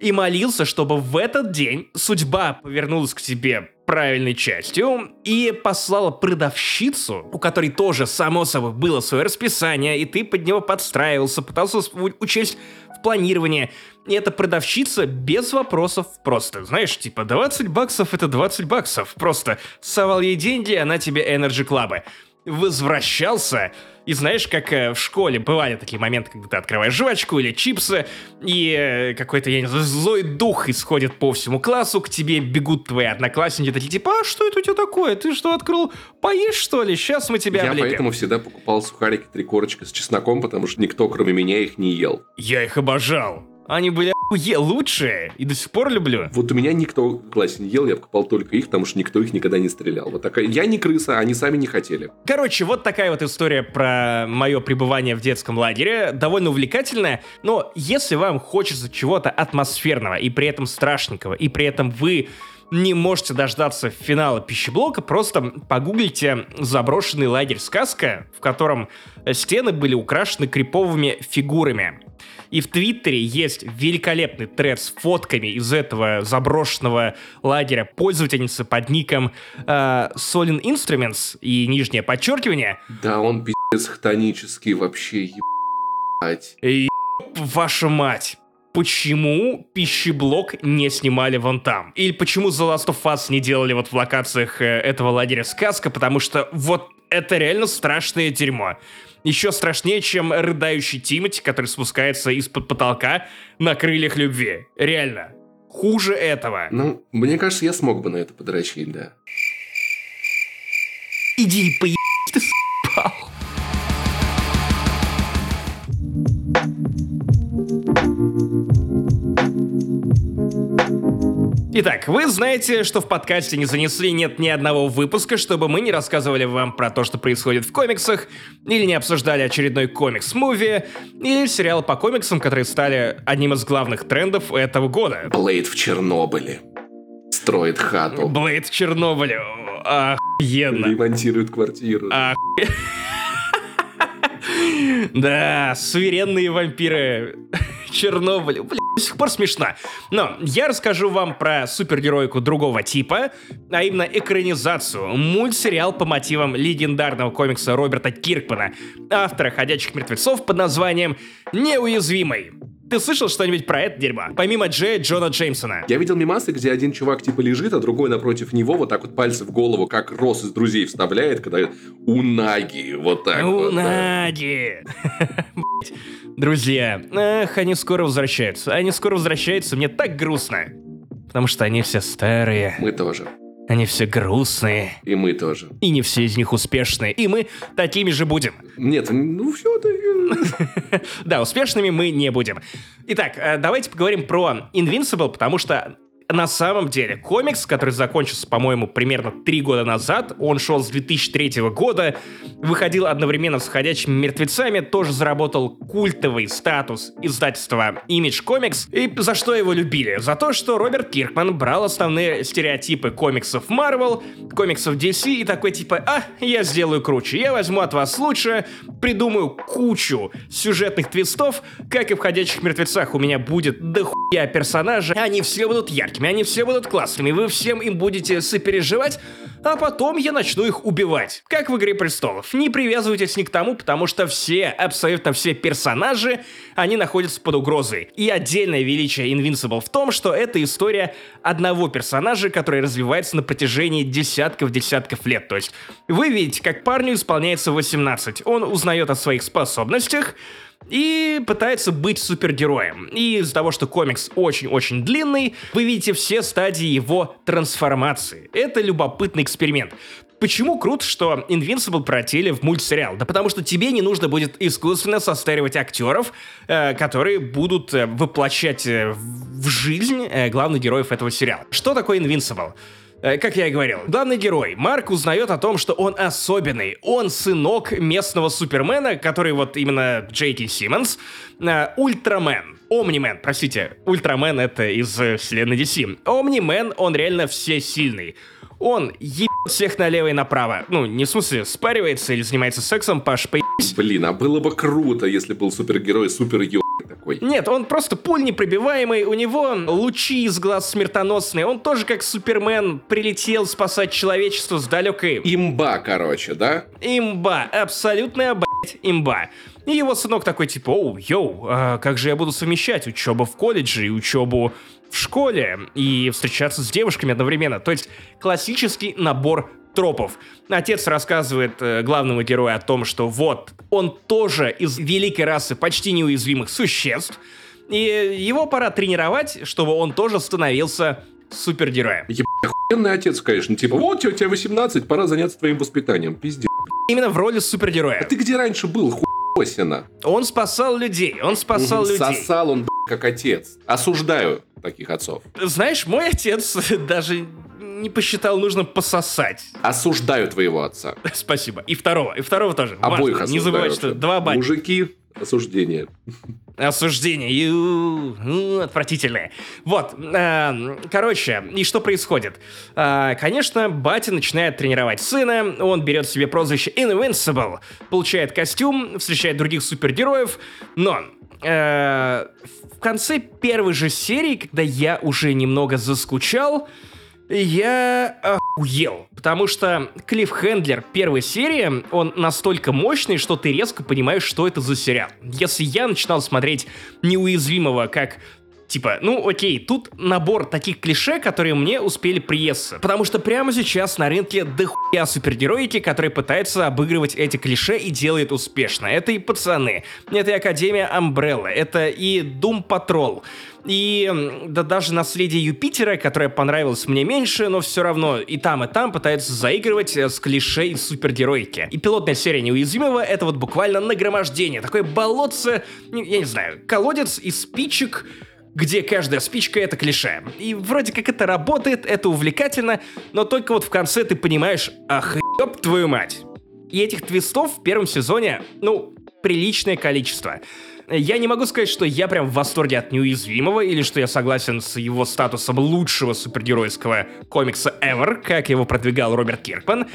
и молился, чтобы в этот день судьба повернулась к тебе правильной частью и послала продавщицу, у которой тоже, само собой, было свое расписание, и ты под него подстраивался, пытался учесть в планирование. И эта продавщица без вопросов просто, знаешь, типа 20 баксов это 20 баксов. Просто совал ей деньги, она тебе Energy Club. Возвращался, и знаешь, как э, в школе бывали такие моменты, когда ты открываешь жвачку или чипсы, и э, какой-то, я не знаю, злой дух исходит по всему классу, к тебе бегут твои одноклассники, такие типа, а что это у тебя такое? Ты что, открыл? Поешь, что ли? Сейчас мы тебя Я облепим». поэтому всегда покупал сухарики три корочка с чесноком, потому что никто, кроме меня, их не ел. Я их обожал. Они были охуе лучшие, и до сих пор люблю. Вот у меня никто в классе не ел, я покупал только их, потому что никто их никогда не стрелял. Вот такая. Я не крыса, они сами не хотели. Короче, вот такая вот история про мое пребывание в детском лагере. Довольно увлекательная, но если вам хочется чего-то атмосферного и при этом страшненького, и при этом вы не можете дождаться финала пищеблока, просто погуглите заброшенный лагерь «Сказка», в котором стены были украшены криповыми фигурами. И в Твиттере есть великолепный тред с фотками из этого заброшенного лагеря пользовательницы под ником э, Solin Instruments и нижнее подчеркивание. Да, он пиздец хтонический вообще, ебать. И ваша мать. Почему пищеблок не снимали вон там? Или почему The Last of Us не делали вот в локациях э, этого лагеря сказка? Потому что вот это реально страшное дерьмо. Еще страшнее, чем рыдающий Тимати, который спускается из-под потолка на крыльях любви. Реально. Хуже этого. Ну, мне кажется, я смог бы на это подрочить, да. Иди и поебись, Итак, вы знаете, что в подкасте не занесли нет ни одного выпуска, чтобы мы не рассказывали вам про то, что происходит в комиксах, или не обсуждали очередной комикс-муви, или сериалы по комиксам, которые стали одним из главных трендов этого года. Блейд в Чернобыле. Строит хату. Блейд в Чернобыле. Охуенно. Ремонтирует квартиру. А, Да, суверенные вампиры Чернобыля. Блин, до сих пор смешно. Но я расскажу вам про супергероику другого типа, а именно экранизацию, мультсериал по мотивам легендарного комикса Роберта Киркмана, автора «Ходячих мертвецов» под названием «Неуязвимый». Ты слышал что-нибудь про это дерьмо? Помимо Джея Джона Джеймсона. Я видел мимасы, где один чувак типа лежит, а другой напротив него вот так вот пальцы в голову, как Рос из друзей вставляет, когда у Наги вот так У вот. да. (laughs) Друзья, эх, они скоро возвращаются. Они скоро возвращаются, мне так грустно. Потому что они все старые, Мы тоже. Они все грустные, И мы тоже. и не все из них успешные, и мы такими же будем. Нет, ну все-таки... (laughs) Да, успешными мы не будем. Итак, э, давайте поговорим про Invincible, потому что на самом деле, комикс, который закончился, по-моему, примерно три года назад, он шел с 2003 года, выходил одновременно с «Ходячими мертвецами», тоже заработал культовый статус издательства Image Comics, и за что его любили? За то, что Роберт Киркман брал основные стереотипы комиксов Marvel, комиксов DC и такой типа, а, я сделаю круче, я возьму от вас лучше, придумаю кучу сюжетных твистов, как и в «Ходячих мертвецах» у меня будет дохуя персонажей, они все будут яркими, они все будут классными, вы всем им будете сопереживать, а потом я начну их убивать. Как в «Игре престолов». Не привязывайтесь ни к тому, потому что все, абсолютно все персонажи, они находятся под угрозой. И отдельное величие Invincible в том, что это история одного персонажа, который развивается на протяжении десятков-десятков лет. То есть вы видите, как парню исполняется 18. Он узнает о своих способностях, и пытается быть супергероем. И из-за того, что комикс очень-очень длинный, вы видите все стадии его трансформации. Это любопытный эксперимент. Почему круто, что Invincible протели в мультсериал? Да потому что тебе не нужно будет искусственно состаривать актеров, э, которые будут э, воплощать э, в жизнь э, главных героев этого сериала. Что такое Invincible? Э, как я и говорил, главный герой, Марк узнает о том, что он особенный. Он сынок местного супермена, который вот именно Джейки Симмонс, э, Ультрамен. Омнимен, простите, Ультрамен это из э, вселенной DC. Омнимен, он реально всесильный. Он ебет всех налево и направо. Ну, не в смысле спаривается или занимается сексом, Паш, поебись. Блин, а было бы круто, если был супергерой супер такой. Нет, он просто пуль непробиваемый, у него лучи из глаз смертоносные, он тоже как Супермен прилетел спасать человечество с далекой... Имба, короче, да? Имба, абсолютная, блядь, имба. И его сынок такой типа, оу, йоу, а как же я буду совмещать учебу в колледже и учебу в школе и встречаться с девушками одновременно. То есть классический набор тропов. Отец рассказывает э, главному герою о том, что вот, он тоже из великой расы почти неуязвимых существ, и его пора тренировать, чтобы он тоже становился супергероем. Ебать, охуенный отец, конечно. Типа, вот, у тебя 18, пора заняться твоим воспитанием. Пиздец. Именно в роли супергероя. А ты где раньше был, хуесина? Он спасал людей, он спасал угу, людей. Сосал он, как отец. Осуждаю таких отцов. Знаешь, мой отец (laughs) даже не посчитал нужно пососать. Осуждаю твоего отца. (laughs) Спасибо. И второго, и второго тоже. Обоих Важно. Не забывай, что два батя. Мужики, осуждение. Осуждение. Ю, отвратительное. Вот. Э, короче, и что происходит? Э, конечно, батя начинает тренировать сына, он берет себе прозвище Invincible, получает костюм, встречает других супергероев, но э, в конце первой же серии, когда я уже немного заскучал, я охуел, потому что Клифф Хендлер первой серии, он настолько мощный, что ты резко понимаешь, что это за сериал. Если я начинал смотреть неуязвимого как Типа, ну окей, тут набор таких клише, которые мне успели приесться. Потому что прямо сейчас на рынке дохуя супергероики, которые пытаются обыгрывать эти клише и делают успешно. Это и пацаны, это и Академия Амбрелла, это и Doom Patrol. И да даже наследие Юпитера, которое понравилось мне меньше, но все равно и там, и там пытаются заигрывать э, с клише из супергеройки. И пилотная серия Неуязвимого — это вот буквально нагромождение, такое болотце, я не знаю, колодец из спичек, где каждая спичка — это клише. И вроде как это работает, это увлекательно, но только вот в конце ты понимаешь, ах, ёб твою мать. И этих твистов в первом сезоне, ну, приличное количество. Я не могу сказать, что я прям в восторге от неуязвимого, или что я согласен с его статусом лучшего супергеройского комикса ever, как его продвигал Роберт Киркман.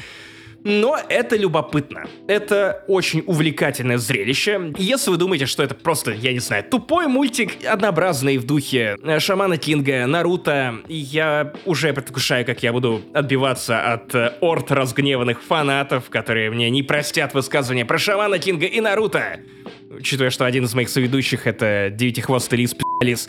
Но это любопытно. Это очень увлекательное зрелище. Если вы думаете, что это просто, я не знаю, тупой мультик, однообразный в духе э, Шамана Кинга, Наруто, я уже предвкушаю, как я буду отбиваться от э, орд разгневанных фанатов, которые мне не простят высказывания про Шамана Кинга и Наруто. Учитывая, что один из моих соведущих это девятихвостый лис лис.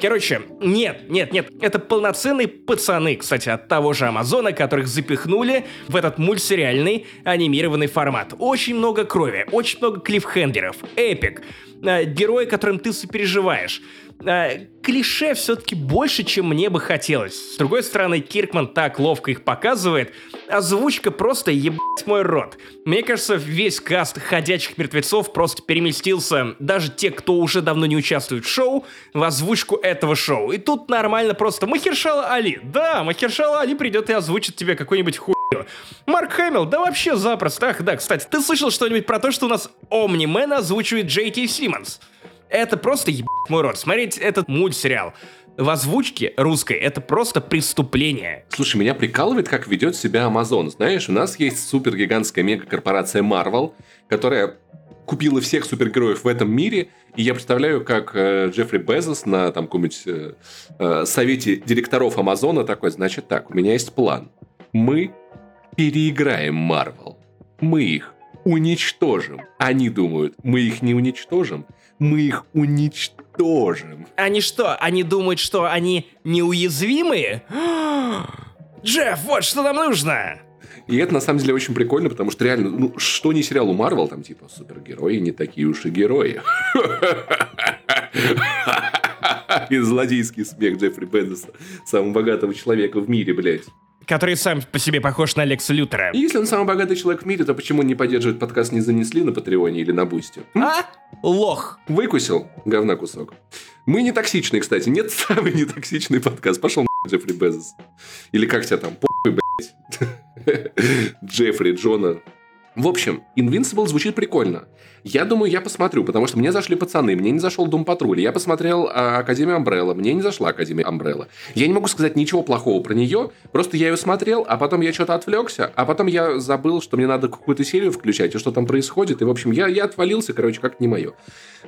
Короче, нет, нет, нет, это полноценные пацаны, кстати, от того же Амазона, которых запихнули в этот мультсериальный анимированный формат. Очень много крови, очень много клиффхендеров, эпик, э, герои, которым ты сопереживаешь. Э, клише все-таки больше, чем мне бы хотелось. С другой стороны, Киркман так ловко их показывает, озвучка просто ебать мой рот. Мне кажется, весь каст «Ходячих мертвецов» просто переместился, даже те, кто уже давно не участвует в шоу, в озвучку этого шоу. И тут нормально просто Махершала Али. Да, Махершала Али придет и озвучит тебе какой-нибудь хуй Марк Хэмилл, да вообще запросто. Ах, да, кстати, ты слышал что-нибудь про то, что у нас Омни-мен озвучивает Джей Кей Симмонс? Это просто ебать мой рот. Смотреть этот мультсериал в озвучке русской это просто преступление. Слушай, меня прикалывает, как ведет себя Amazon. Знаешь, у нас есть супергигантская мегакорпорация Marvel, которая купила всех супергероев в этом мире, и я представляю, как э, Джеффри Безос на там каком-нибудь э, э, совете директоров Амазона такой, значит так, у меня есть план. Мы переиграем Марвел. Мы их уничтожим. Они думают, мы их не уничтожим, мы их уничтожим. Они что, они думают, что они неуязвимые? (gasps) Джефф, вот что нам нужно! И это на самом деле очень прикольно, потому что реально, ну, что не сериал у Марвел, там типа супергерои не такие уж и герои. (laughs) И злодейский смех Джеффри Бендеса, самого богатого человека в мире, блядь который сам по себе похож на Лекса Лютера. И если он самый богатый человек в мире, то почему не поддерживает подкаст «Не занесли» на Патреоне или на Бусте? А? Лох. Выкусил говна кусок. Мы не токсичные, кстати. Нет (laughs) самый нетоксичный подкаст. Пошел на Джеффри Безос. Или как тебя там, похуй, блядь. (laughs) Джеффри, Джона. В общем, Invincible звучит прикольно. Я думаю, я посмотрю, потому что мне зашли пацаны, мне не зашел Дом Патруль. Я посмотрел а, Академию Амбрелла, мне не зашла Академия Амбрелла. Я не могу сказать ничего плохого про нее, просто я ее смотрел, а потом я что-то отвлекся, а потом я забыл, что мне надо какую-то серию включать, и что там происходит. И, в общем, я, я отвалился, короче, как не мое.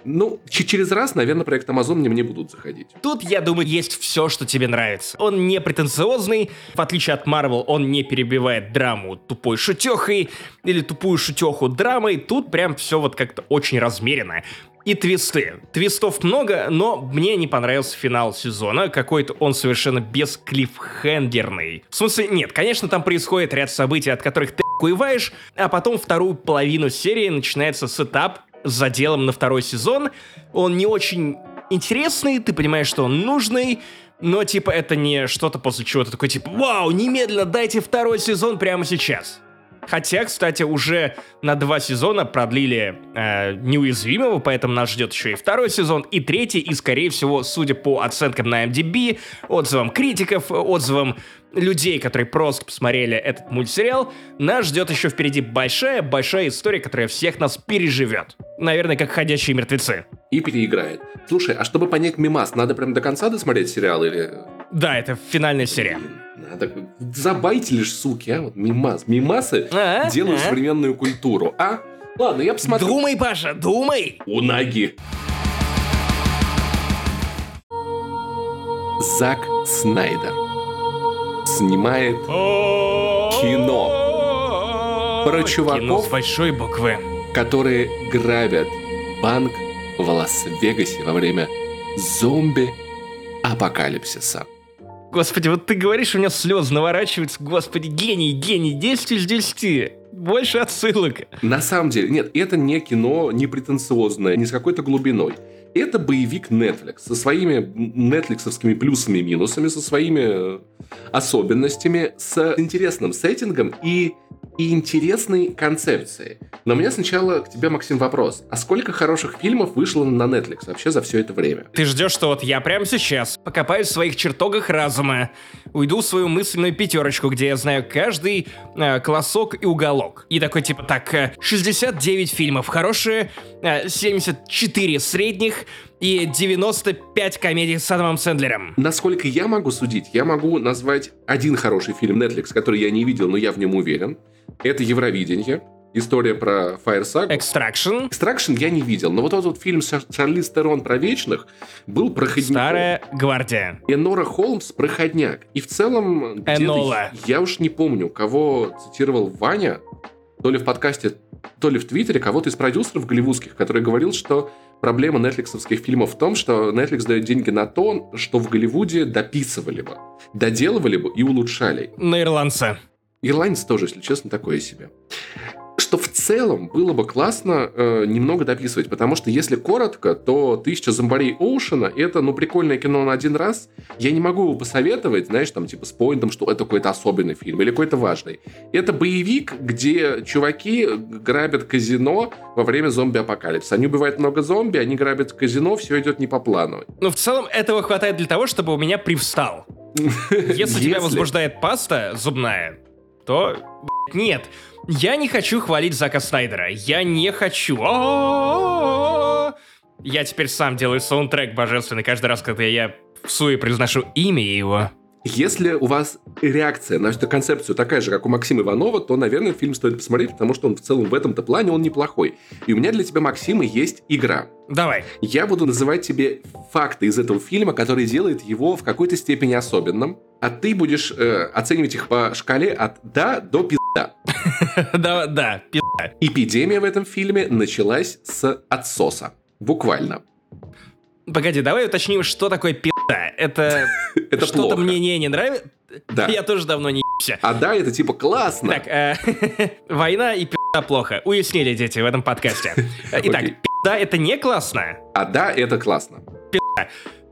Ну, через раз, наверное, проект Amazon мне, мне будут заходить. Тут, я думаю, есть все, что тебе нравится. Он не претенциозный, в отличие от Marvel, он не перебивает драму тупой шутехой или тупую шутеху драмой. Тут прям все вот как-то очень размеренно. И твисты. Твистов много, но мне не понравился финал сезона. Какой-то он совершенно без клиффхендерный. В смысле, нет, конечно, там происходит ряд событий, от которых ты куеваешь, а потом вторую половину серии начинается сетап с заделом на второй сезон. Он не очень интересный, ты понимаешь, что он нужный, но типа это не что-то после чего ты такой типа «Вау, немедленно дайте второй сезон прямо сейчас». Хотя, кстати, уже на два сезона продлили э, неуязвимого, поэтому нас ждет еще и второй сезон, и третий, и, скорее всего, судя по оценкам на MDB, отзывам критиков, отзывам людей, которые просто посмотрели этот мультсериал, нас ждет еще впереди большая-большая история, которая всех нас переживет. Наверное, как «Ходячие мертвецы». И переиграет. Слушай, а чтобы понять мимас, надо прям до конца досмотреть сериал или... Да, это финальная серия. Надо... Забайте лишь, суки, а? Вот мимас. Мимасы а? делают а? современную культуру, а? Ладно, я посмотрю. Думай, Паша, думай! У ноги. Зак Снайдер снимает кино про чуваков, кино с большой буквы, которые грабят банк в Лас-Вегасе во время зомби-апокалипсиса. Господи, вот ты говоришь, у меня слезы наворачиваются. Господи, гений, гений, 10 из 10. Больше отсылок. На самом деле, нет, это не кино, не претенциозное, не с какой-то глубиной. Это боевик Netflix со своими нетфликсовскими плюсами и минусами, со своими особенностями, с интересным сеттингом и и интересной концепцией. Но у меня сначала к тебе, Максим, вопрос. А сколько хороших фильмов вышло на Netflix вообще за все это время? Ты ждешь, что вот я прямо сейчас покопаюсь в своих чертогах разума, уйду в свою мысленную пятерочку, где я знаю каждый э, колосок и уголок. И такой типа, так, э, 69 фильмов хорошие, э, 74 средних, и 95 комедий с Адамом Сэндлером. Насколько я могу судить, я могу назвать один хороший фильм Netflix, который я не видел, но я в нем уверен. Это Евровидение. История про Fire Saga. Extraction. Extraction я не видел, но вот этот вот фильм Шарли Стерон про вечных был проходником. Старая гвардия. Энора Холмс проходняк. И в целом... Энола. Я уж не помню, кого цитировал Ваня, то ли в подкасте, то ли в Твиттере, кого-то из продюсеров голливудских, который говорил, что проблема нетфликсовских фильмов в том, что Netflix дает деньги на то, что в Голливуде дописывали бы, доделывали бы и улучшали. На ирландца. Ирландец тоже, если честно, такое себе. Что в целом было бы классно э, немного дописывать, потому что если коротко, то «Тысяча зомбарей Оушена» — это, ну, прикольное кино на один раз. Я не могу его посоветовать, знаешь, там, типа, с поинтом, что это какой-то особенный фильм или какой-то важный. Это боевик, где чуваки грабят казино во время зомби-апокалипсиса. Они убивают много зомби, они грабят казино, все идет не по плану. Ну, в целом, этого хватает для того, чтобы у меня привстал. (laughs) Если тебя возбуждает паста зубная, то нет. Я не хочу хвалить Зака Снайдера. Я не хочу. Я теперь сам делаю саундтрек божественный каждый раз, когда я в суе произношу имя его. Если у вас реакция на эту концепцию такая же, как у Максима Иванова, то, наверное, фильм стоит посмотреть, потому что он в целом в этом-то плане он неплохой. И у меня для тебя, Максима, есть игра. Давай. Я буду называть тебе факты из этого фильма, которые делают его в какой-то степени особенным, а ты будешь э, оценивать их по шкале от «да» до «пизда». (laughs) Да, да, пизда. Эпидемия в этом фильме началась с отсоса. Буквально. Погоди, давай уточним, что такое пизда. Это, (laughs) Это что-то мне не, не нравится. Да. Я тоже давно не ебся. А да, это типа классно. Так, э, (laughs) война и пизда плохо. Уяснили, дети, в этом подкасте. (laughs) Итак, пизда это не классно. А да, это классно.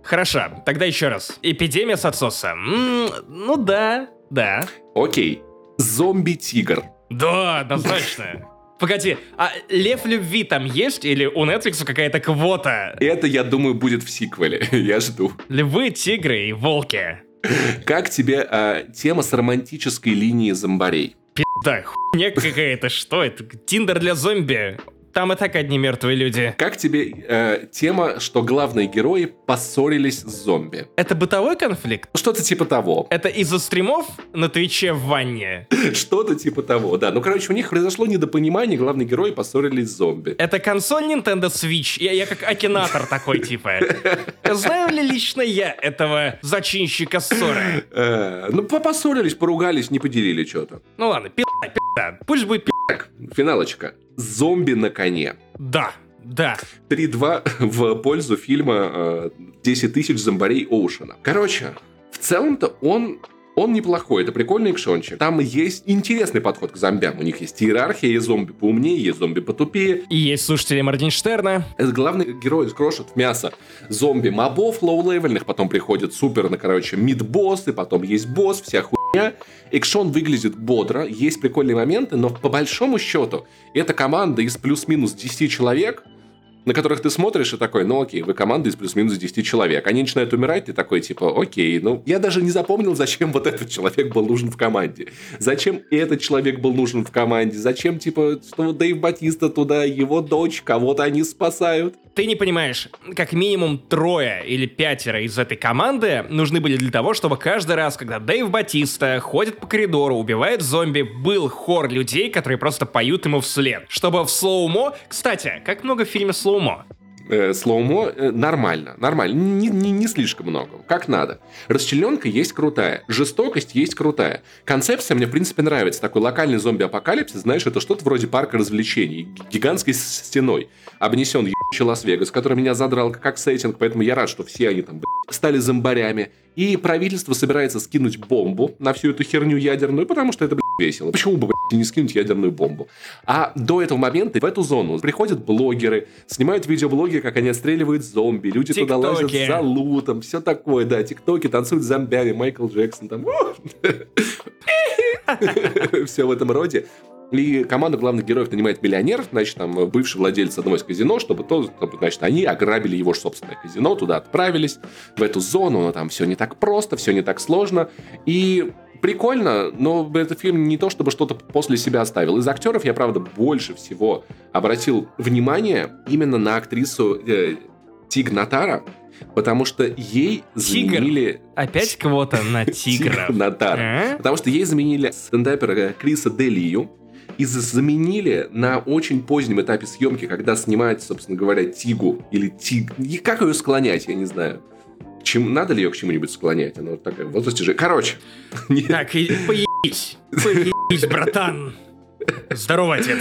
Хорошо, тогда еще раз. Эпидемия с отсоса. Ну да, да. Окей. Зомби-тигр. Да, однозначно. Погоди, а Лев Любви там есть? Или у Netflix какая-то квота? Это, я думаю, будет в сиквеле. (laughs) Я жду. Львы, тигры и волки. Как тебе а, тема с романтической линией зомбарей? Да, хуйня какая-то, что это? Тиндер для зомби? Там и так одни мертвые люди. Как тебе э, тема, что главные герои поссорились с зомби? Это бытовой конфликт? Что-то типа того. Это из-за стримов на Твиче в ванне? (laughs) Что-то типа того, да. Ну, короче, у них произошло недопонимание, главные герои поссорились с зомби. Это консоль Nintendo Switch? Я, я как акинатор такой, типа. (laughs) Знаю ли лично я этого зачинщика ссоры? Э, ну, по- поссорились, поругались, не поделили что-то. Ну ладно, пи***, пи***, пусть будет пи***. Так, финалочка. Зомби на коне. Да, да. 3-2 в пользу фильма э, «10 тысяч зомбарей Оушена». Короче, в целом-то он он неплохой, это прикольный экшончик. Там есть интересный подход к зомбям. У них есть иерархия, есть зомби поумнее, есть зомби потупее. И есть слушатели Моргенштерна. Это главный герой крошит в мясо зомби-мобов лоу-левельных, потом приходит супер, на короче, mid-boss, и потом есть босс, вся хуйня. Экшон выглядит бодро, есть прикольные моменты, но по большому счету это команда из плюс-минус 10 человек, на которых ты смотришь и такой, ну окей, вы команда из плюс-минус 10 человек. Они начинают умирать, ты такой, типа, окей, ну, я даже не запомнил, зачем вот этот человек был нужен в команде. Зачем этот человек был нужен в команде. Зачем, типа, что Дэйв Батиста туда, его дочь, кого-то они спасают. Ты не понимаешь, как минимум трое или пятеро из этой команды нужны были для того, чтобы каждый раз, когда Дэйв Батиста ходит по коридору, убивает зомби, был хор людей, которые просто поют ему вслед. Чтобы в слоумо... Кстати, как много в фильме слоумо? Э, слоумо э, нормально, нормально, не, не, не слишком много, как надо. Расчлененка есть крутая, жестокость есть крутая. Концепция мне, в принципе, нравится. Такой локальный зомби-апокалипсис, знаешь, это что-то вроде парка развлечений, гигантской стеной. Обнесен ебучий Лас-Вегас, который меня задрал как сеттинг, поэтому я рад, что все они там, блядь, стали зомбарями. И правительство собирается скинуть бомбу на всю эту херню ядерную, потому что это, блядь, весело. Почему бы, блядь, не скинуть ядерную бомбу? А до этого момента в эту зону приходят блогеры, снимают видеоблоги, как они отстреливают зомби, люди туда лазят за лутом, все такое, да, тиктоки, танцуют с зомбями, Майкл Джексон там. (laughs) (laughs) Все в этом роде. И команда главных героев нанимает миллионер, значит, там, бывший владелец одного из казино, чтобы то, значит, они ограбили его собственное казино, туда отправились, в эту зону, но там все не так просто, все не так сложно. И прикольно, но этот фильм не то, чтобы что-то после себя оставил. Из актеров я, правда, больше всего обратил внимание именно на актрису э, Тиг Натара, потому что ей Тигр? заменили... Опять кого-то на тигра. (laughs) Тиг Натар. А? Потому что ей заменили стендапера э, Криса Делию, и за- заменили на очень позднем этапе съемки, когда снимают, собственно говоря, Тигу или Тиг. И как ее склонять, я не знаю. К чему, надо ли ее к чему-нибудь склонять? Она вот такая в возрасте же. Короче. (laughs) Так, и поебись. Поебись, братан. Здорово, отец.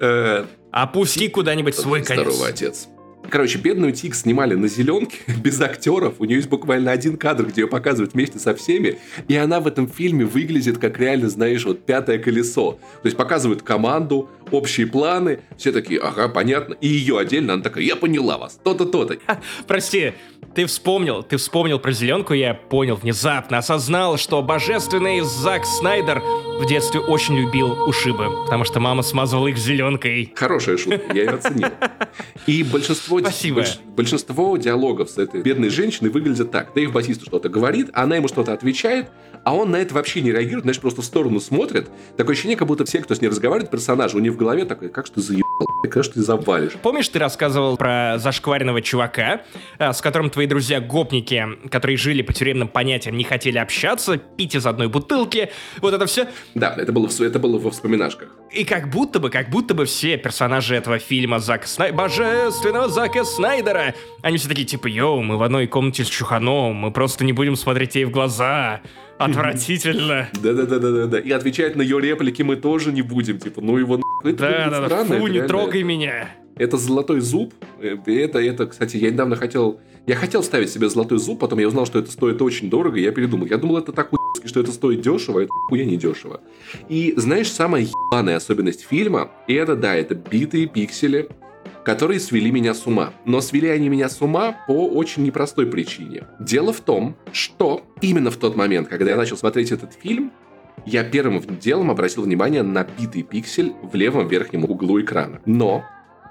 э, Опусти куда-нибудь свой конец. Здорово, отец. Короче, бедную Тик снимали на зеленке, (laughs) без актеров. У нее есть буквально один кадр, где ее показывают вместе со всеми. И она в этом фильме выглядит как реально, знаешь, вот пятое колесо. То есть показывают команду, общие планы. Все такие, ага, понятно. И ее отдельно, она такая, я поняла вас, то-то, то-то. Прости, ты вспомнил, ты вспомнил про зеленку, я понял внезапно, осознал, что божественный Зак Снайдер в детстве очень любил ушибы, потому что мама смазывала их зеленкой. Хорошая шутка, я ее оценил. И большинство, Спасибо. больш- большинство диалогов с этой бедной женщиной выглядят так. Дэйв Батиста что-то говорит, она ему что-то отвечает, а он на это вообще не реагирует, знаешь, просто в сторону смотрит. Такое ощущение, как будто все, кто с ней разговаривает, персонажи, у них в голове такой, как ты заебал, как ж ты завалишь. Помнишь, ты рассказывал про зашкваренного чувака, а, с которым твои друзья-гопники, которые жили по тюремным понятиям, не хотели общаться, пить из одной бутылки, вот это все. Да, это было, это было во вспоминашках. И как будто бы, как будто бы все персонажи этого фильма Зака Снай... Божественного Зака Снайдера, они все такие, типа, йоу, мы в одной комнате с Чуханом, мы просто не будем смотреть ей в глаза. Отвратительно. (laughs) Да-да-да-да-да. И отвечать на ее реплики мы тоже не будем. Типа, ну его нахуй. Это Да, выглядит да, да, странно, фу, не трогай меня. Это золотой зуб. Э, Это, это, кстати, я недавно хотел... Я хотел ставить себе золотой зуб, потом я узнал, что это стоит очень дорого, и я передумал. Я думал, это так хуйски, что это стоит дешево, это хуя не дешево. И знаешь, самая ебаная особенность фильма, и это, да, это битые пиксели, которые свели меня с ума. Но свели они меня с ума по очень непростой причине. Дело в том, что именно в тот момент, когда я начал смотреть этот фильм, я первым делом обратил внимание на битый пиксель в левом верхнем углу экрана. Но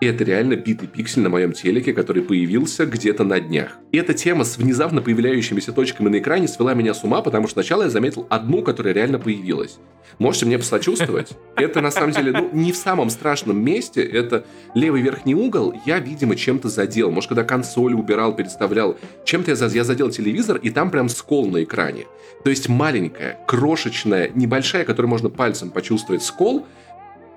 это реально битый пиксель на моем телеке, который появился где-то на днях. И эта тема с внезапно появляющимися точками на экране свела меня с ума, потому что сначала я заметил одну, которая реально появилась. Можете мне посочувствовать? Это на самом деле, ну, не в самом страшном месте. Это левый верхний угол. Я, видимо, чем-то задел. Может, когда консоль убирал, переставлял. Чем-то я, я задел телевизор, и там прям скол на экране. То есть маленькая, крошечная, небольшая, которую можно пальцем почувствовать скол,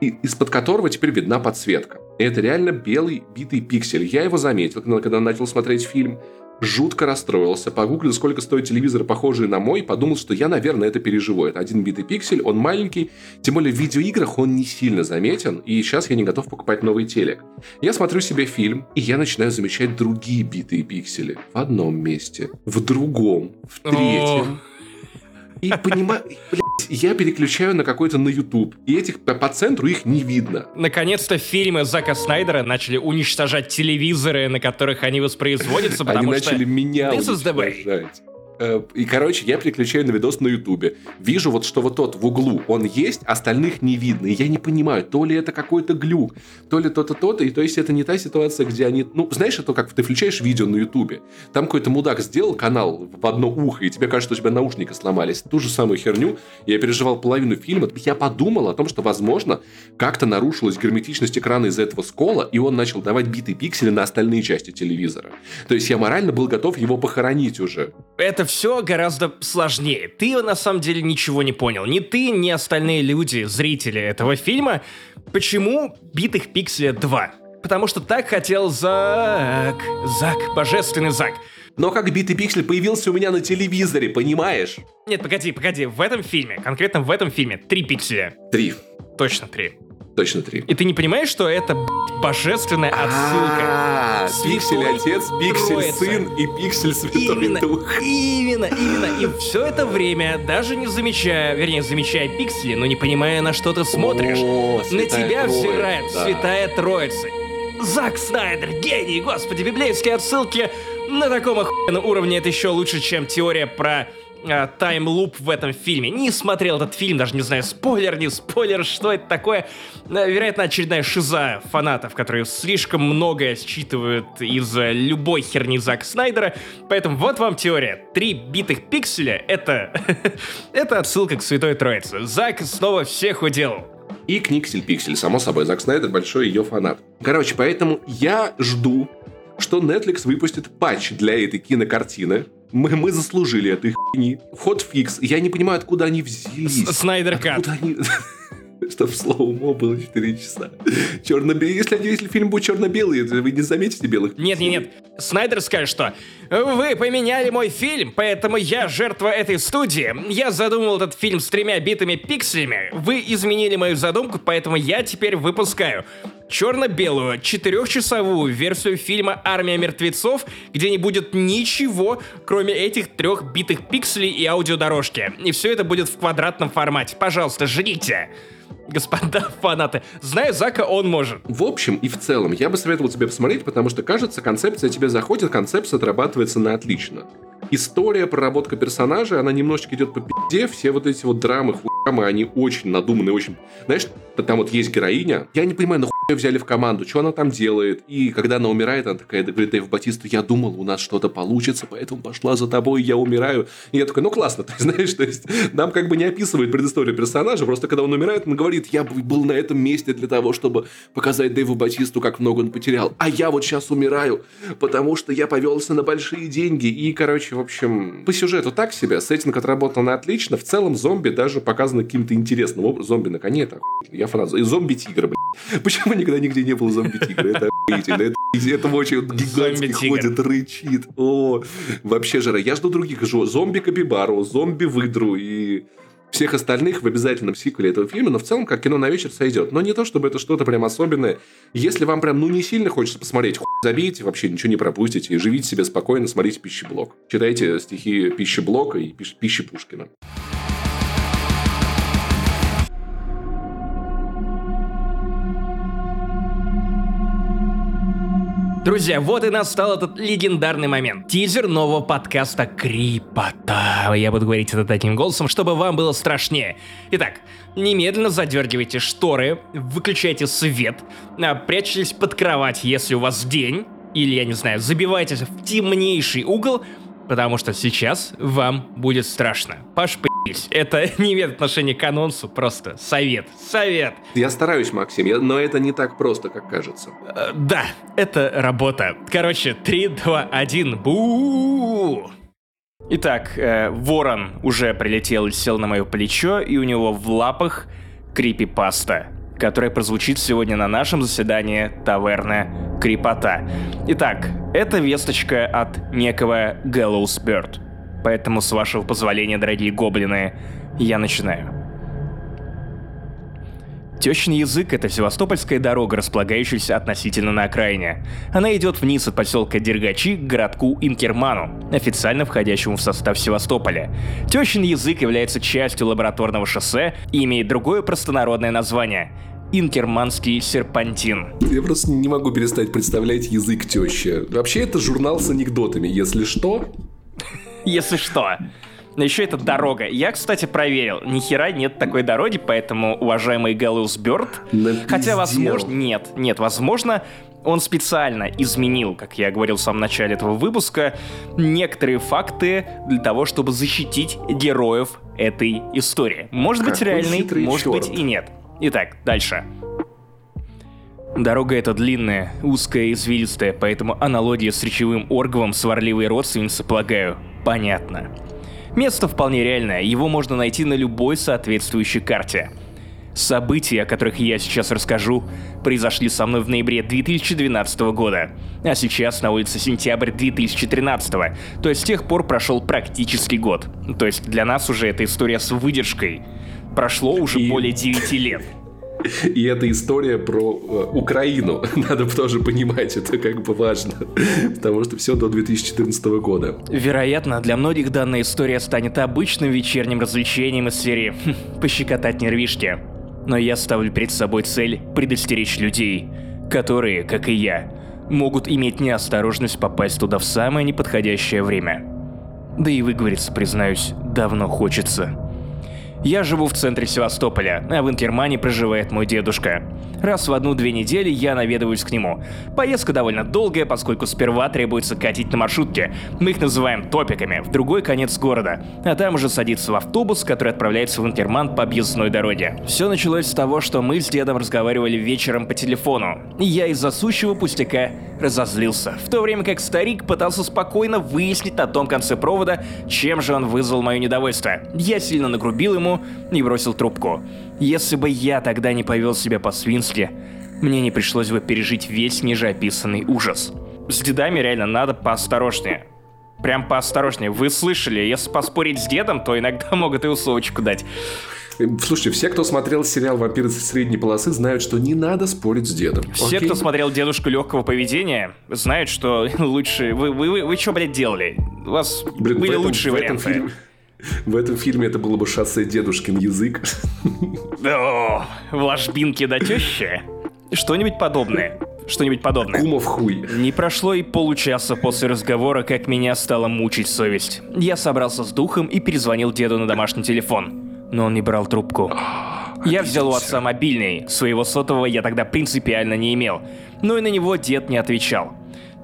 и- из-под которого теперь видна подсветка. Это реально белый битый пиксель. Я его заметил, когда начал смотреть фильм. Жутко расстроился, погуглил, сколько стоит телевизор, похожий на мой, подумал, что я, наверное, это переживу. Это один битый пиксель, он маленький, тем более в видеоиграх он не сильно заметен, и сейчас я не готов покупать новый телек. Я смотрю себе фильм, и я начинаю замечать другие битые пиксели. В одном месте, в другом, в третьем. И понимаю, я переключаю на какой-то на YouTube. И этих по, центру их не видно. Наконец-то фильмы Зака Снайдера начали уничтожать телевизоры, на которых они воспроизводятся, Они потому что... начали меня уничтожать. Э, И, короче, я переключаю на видос на Ютубе. Вижу вот, что вот тот в углу, он есть, остальных не видно. И я не понимаю, то ли это какой-то глюк, то ли то-то, то-то. И то есть это не та ситуация, где они... Ну, знаешь, это как ты включаешь видео на Ютубе. Там какой-то мудак сделал канал в одно ухо, и тебе кажется, что у тебя наушники сломались. Ту же самую херню. Я переживал половину фильма. Я подумал о том, что, возможно, как-то нарушилась герметичность экрана из-за этого скола, и он начал давать битые пиксели на остальные части телевизора. То есть я морально был готов его похоронить уже. Это все гораздо сложнее. Ты на самом деле ничего не понял. Ни ты, ни остальные люди, зрители этого фильма. Почему битых пикселя 2? Потому что так хотел Зак. Зак, божественный Зак. Но как битый пиксель появился у меня на телевизоре, понимаешь? Нет, погоди, погоди, в этом фильме, конкретно в этом фильме, три пикселя. Три. Точно три. Точно три. И ты не понимаешь, что это божественная отсылка? А, Святой Пиксель отец, пиксель сын и пиксель святой дух. именно, именно. И все это время, даже не замечая, вернее, замечая пиксели, но не понимая, на что ты смотришь, на тебя взирает. Святая Троица. Зак Снайдер, гений, господи, библейские отсылки на таком охуенном уровне. Это еще лучше, чем теория про таймлуп в этом фильме. Не смотрел этот фильм, даже не знаю, спойлер, не спойлер, что это такое. А, Вероятно, очередная шиза фанатов, которые слишком многое считывают из э, любой херни Зака Снайдера. Поэтому вот вам теория. Три битых пикселя — это... (laughs) это отсылка к Святой Троице. Зак снова всех уделал. И Никсель Пиксель, само собой. Зак Снайдер большой ее фанат. Короче, поэтому я жду, что Netflix выпустит патч для этой кинокартины. Мы, мы заслужили этой хуйни. Hotfix. Я не понимаю, откуда они взялись. Snyder Cut. Откуда они... (laughs) Чтоб слоумо было 4 часа. Черно-белый. Если, если фильм будет черно-белый, вы не заметите белых Нет, нет, нет. Снайдер скажет, что вы поменяли мой фильм, поэтому я жертва этой студии. Я задумал этот фильм с тремя битыми пикселями. Вы изменили мою задумку, поэтому я теперь выпускаю черно-белую, четырехчасовую версию фильма «Армия мертвецов», где не будет ничего, кроме этих трех битых пикселей и аудиодорожки. И все это будет в квадратном формате. Пожалуйста, ждите господа (laughs) фанаты. Знаю Зака, он может. В общем и в целом, я бы советовал тебе посмотреть, потому что, кажется, концепция тебе заходит, концепция отрабатывается на отлично. История, проработка персонажей, она немножечко идет по пизде, все вот эти вот драмы, хуямы, они очень надуманные, очень... Знаешь, там вот есть героиня, я не понимаю, нахуй ее взяли в команду, что она там делает, и когда она умирает, она такая говорит Дэйв Батисту, я думал, у нас что-то получится, поэтому пошла за тобой, я умираю. И я такой, ну классно, (laughs) ты знаешь, то есть нам как бы не описывает предысторию персонажа, просто когда он умирает, он говорит, я был на этом месте для того, чтобы показать Дэйву Батисту, как много он потерял, а я вот сейчас умираю, потому что я повелся на большие деньги, и, короче, в общем, по сюжету так себе, сеттинг отработан отлично, в целом зомби даже показаны каким-то интересным образом, зомби на коне, это я фраза, и зомби-тигр, блядь. Почему никогда нигде не было зомби-тигра? Это охуительно, это, это очень гигантский ходит, рычит. О, вообще жара. Я жду других зомби-капибару, зомби-выдру и всех остальных в обязательном сиквеле этого фильма, но в целом как кино на вечер сойдет. Но не то, чтобы это что-то прям особенное. Если вам прям ну не сильно хочется посмотреть, хуй забейте, вообще ничего не пропустите, и живите себе спокойно, смотрите пищеблок. Читайте стихи пищеблока и пищи Пушкина. Друзья, вот и настал этот легендарный момент. Тизер нового подкаста Крипота. Я буду говорить это таким голосом, чтобы вам было страшнее. Итак, немедленно задергивайте шторы, выключайте свет, а, прячьтесь под кровать, если у вас день, или, я не знаю, забивайтесь в темнейший угол, потому что сейчас вам будет страшно. Паш, это (laughs) не имеет отношения к анонсу, просто совет, совет. Я стараюсь, Максим, но это не так просто, как кажется. Э, да, это работа. Короче, 3, 2, 1, бу Итак, э, ворон уже прилетел и сел на мое плечо, и у него в лапах крипипаста, которая прозвучит сегодня на нашем заседании таверны Крипота. Итак, это весточка от некого Gallows Bird. Поэтому, с вашего позволения, дорогие гоблины, я начинаю. Тещин язык — это севастопольская дорога, располагающаяся относительно на окраине. Она идет вниз от поселка Дергачи к городку Инкерману, официально входящему в состав Севастополя. Тещин язык является частью лабораторного шоссе и имеет другое простонародное название — Инкерманский серпантин. Я просто не могу перестать представлять язык тещи. Вообще это журнал с анекдотами, если что если что. Но еще это дорога. Я, кстати, проверил. Ни хера нет такой дороги, поэтому, уважаемый Галлус Бёрд... Хотя, возможно... Нет, нет, возможно, он специально изменил, как я говорил в самом начале этого выпуска, некоторые факты для того, чтобы защитить героев этой истории. Может быть реальный, может черт. быть и нет. Итак, дальше. Дорога эта длинная, узкая и извилистая, поэтому аналогия с речевым орговом сварливой родственницы, полагаю, понятно. Место вполне реальное, его можно найти на любой соответствующей карте. События, о которых я сейчас расскажу, произошли со мной в ноябре 2012 года, а сейчас на улице сентябрь 2013, то есть с тех пор прошел практически год. То есть для нас уже эта история с выдержкой. Прошло уже И... более 9 лет. И это история про э, Украину. (laughs) Надо тоже понимать, это как бы важно. Потому что все до 2014 года. Вероятно, для многих данная история станет обычным вечерним развлечением из серии хм, «Пощекотать нервишки». Но я ставлю перед собой цель предостеречь людей, которые, как и я, могут иметь неосторожность попасть туда в самое неподходящее время. Да и выговориться, признаюсь, давно хочется. Я живу в центре Севастополя, а в Инкермане проживает мой дедушка. Раз в одну-две недели я наведываюсь к нему. Поездка довольно долгая, поскольку сперва требуется катить на маршрутке. Мы их называем топиками, в другой конец города. А там уже садиться в автобус, который отправляется в Инкерман по объездной дороге. Все началось с того, что мы с дедом разговаривали вечером по телефону. И я из-за сущего пустяка разозлился. В то время как старик пытался спокойно выяснить на том конце провода, чем же он вызвал мое недовольство. Я сильно нагрубил ему, и бросил трубку. Если бы я тогда не повел себя по-свински, мне не пришлось бы пережить весь ниже описанный ужас. С дедами реально надо поосторожнее. Прям поосторожнее. Вы слышали, если поспорить с дедом, то иногда (laughs) могут и усовочку дать. Слушайте, все, кто смотрел сериал «Вампиры со средней полосы», знают, что не надо спорить с дедом. Все, Окей? кто смотрел «Дедушку легкого поведения», знают, что (laughs) лучше... Вы, вы, вы, вы что, блядь, делали? У вас Блин, были этом, лучшие в этом варианты. фильме- в этом фильме это было бы шоссе дедушкин язык. О, в ложбинке до тещи? Что-нибудь подобное. Что-нибудь подобное. Кумов хуй. Не прошло и получаса после разговора, как меня стала мучить совесть. Я собрался с духом и перезвонил деду на домашний телефон. Но он не брал трубку. Я взял у отца мобильный. Своего сотового я тогда принципиально не имел. Но и на него дед не отвечал.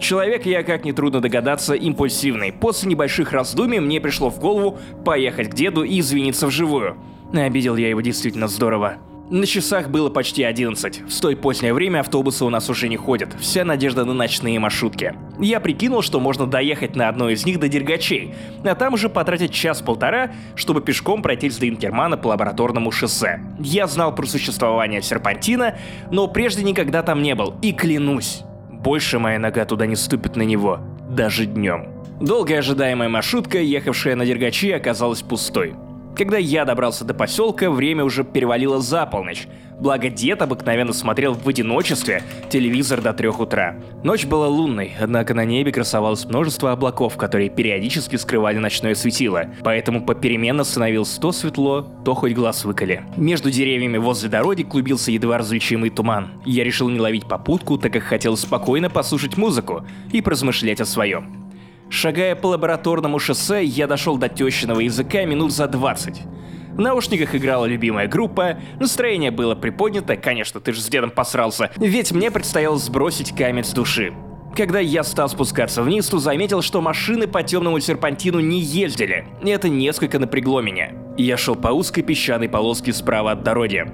Человек я, как нетрудно догадаться, импульсивный. После небольших раздумий мне пришло в голову поехать к деду и извиниться вживую. Обидел я его действительно здорово. На часах было почти 11. В столь позднее время автобусы у нас уже не ходят. Вся надежда на ночные маршрутки. Я прикинул, что можно доехать на одной из них до Дергачей, а там уже потратить час-полтора, чтобы пешком пройтись до Инкермана по лабораторному шоссе. Я знал про существование серпантина, но прежде никогда там не был, и клянусь, больше моя нога туда не ступит на него, даже днем. Долгая ожидаемая маршрутка, ехавшая на Дергачи, оказалась пустой. Когда я добрался до поселка, время уже перевалило за полночь. Благо дед обыкновенно смотрел в одиночестве телевизор до трех утра. Ночь была лунной, однако на небе красовалось множество облаков, которые периодически скрывали ночное светило. Поэтому попеременно становилось то светло, то хоть глаз выколи. Между деревьями возле дороги клубился едва различимый туман. Я решил не ловить попутку, так как хотел спокойно послушать музыку и поразмышлять о своем. Шагая по лабораторному шоссе, я дошел до тещиного языка минут за 20. В наушниках играла любимая группа, настроение было приподнято, конечно, ты же с дедом посрался, ведь мне предстояло сбросить камень с души. Когда я стал спускаться вниз, то заметил, что машины по темному серпантину не ездили. Это несколько напрягло меня. Я шел по узкой песчаной полоске справа от дороги.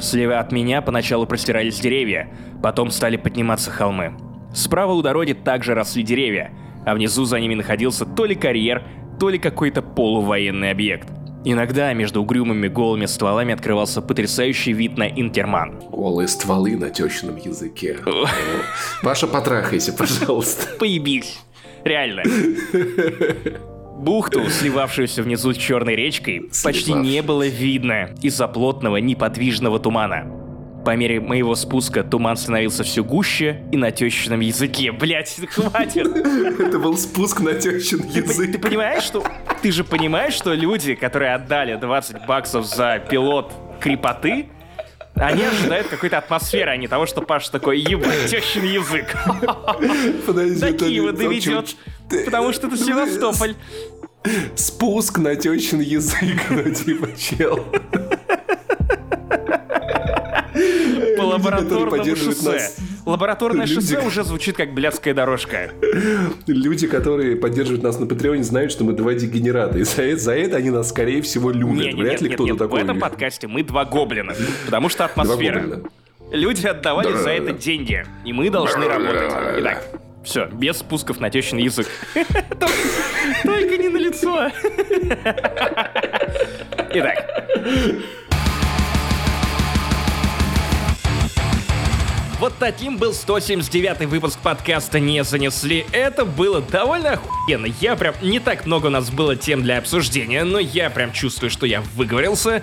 Слева от меня поначалу простирались деревья, потом стали подниматься холмы. Справа у дороги также росли деревья, а внизу за ними находился то ли карьер, то ли какой-то полувоенный объект. Иногда между угрюмыми голыми стволами открывался потрясающий вид на Инкерман. Голые стволы на тещином языке. Паша, потрахайся, (laughs) пожалуйста. Поебись. Реально. Бухту, сливавшуюся внизу с черной речкой, почти не было видно из-за плотного неподвижного тумана. По мере моего спуска туман становился все гуще и на тещином языке. Блять, (laughs) хватит! Это был спуск на тещин Ты язык. понимаешь, что... Ты же понимаешь, что люди, которые отдали 20 баксов за пилот крепоты, они ожидают какой-то атмосферы, а не того, что Паш такой, ебать, тещин язык. (laughs) Подожди, До Киева доведет. ты- Потому что это Севастополь. Спуск на тещин язык, ну типа чел. Лабораторному шоссе. Лабораторное шоссе уже звучит как блядская дорожка. Люди, которые поддерживают нас на Патреоне, знают, что мы два дегенерата. И за это, за это они нас, скорее всего, любят. Вряд нет, ли кто-то нет, в такой. этом подкасте мы два гоблина. Потому что атмосфера. Люди отдавали за это деньги. И мы должны работать. Итак, все, без спусков на тещин язык. (laughs) Только не на лицо. (laughs) Итак. Вот таким был 179 выпуск подкаста «Не занесли». Это было довольно охуенно. Я прям... Не так много у нас было тем для обсуждения, но я прям чувствую, что я выговорился.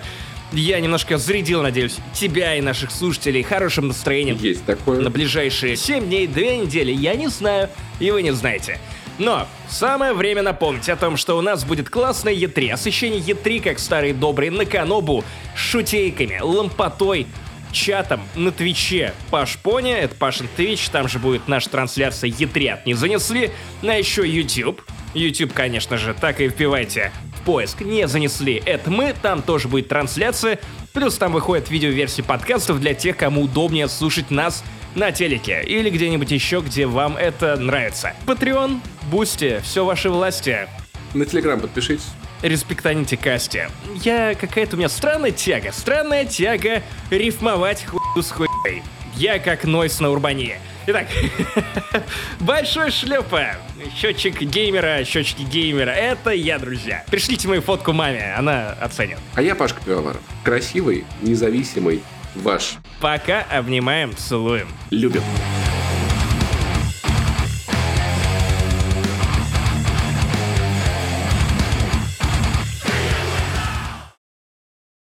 Я немножко зарядил, надеюсь, тебя и наших слушателей хорошим настроением Есть такое. на ближайшие 7 дней, 2 недели, я не знаю, и вы не знаете. Но самое время напомнить о том, что у нас будет классное Е3, освещение Е3 как старый добрый Наканобу, с шутейками, лампотой, чатом на Твиче Паш Поня, это Пашин Твич, там же будет наша трансляция E3 от не занесли, а еще YouTube. YouTube, конечно же, так и вбивайте в поиск «Не занесли, это мы», там тоже будет трансляция, плюс там выходят видеоверсии подкастов для тех, кому удобнее слушать нас на телеке или где-нибудь еще, где вам это нравится. Patreon, Бусти, все ваши власти. На Телеграм подпишитесь. Респектаните Касти. Я какая-то у меня странная тяга, странная тяга рифмовать хуйню с хуйней. Я как Нойс на Урбане. Итак, (laughs) большой шлепа. Счетчик геймера, счетчики геймера. Это я, друзья. Пришлите мою фотку маме, она оценит. А я Пашка Пивоваров. Красивый, независимый, ваш. Пока обнимаем, целуем. Любим.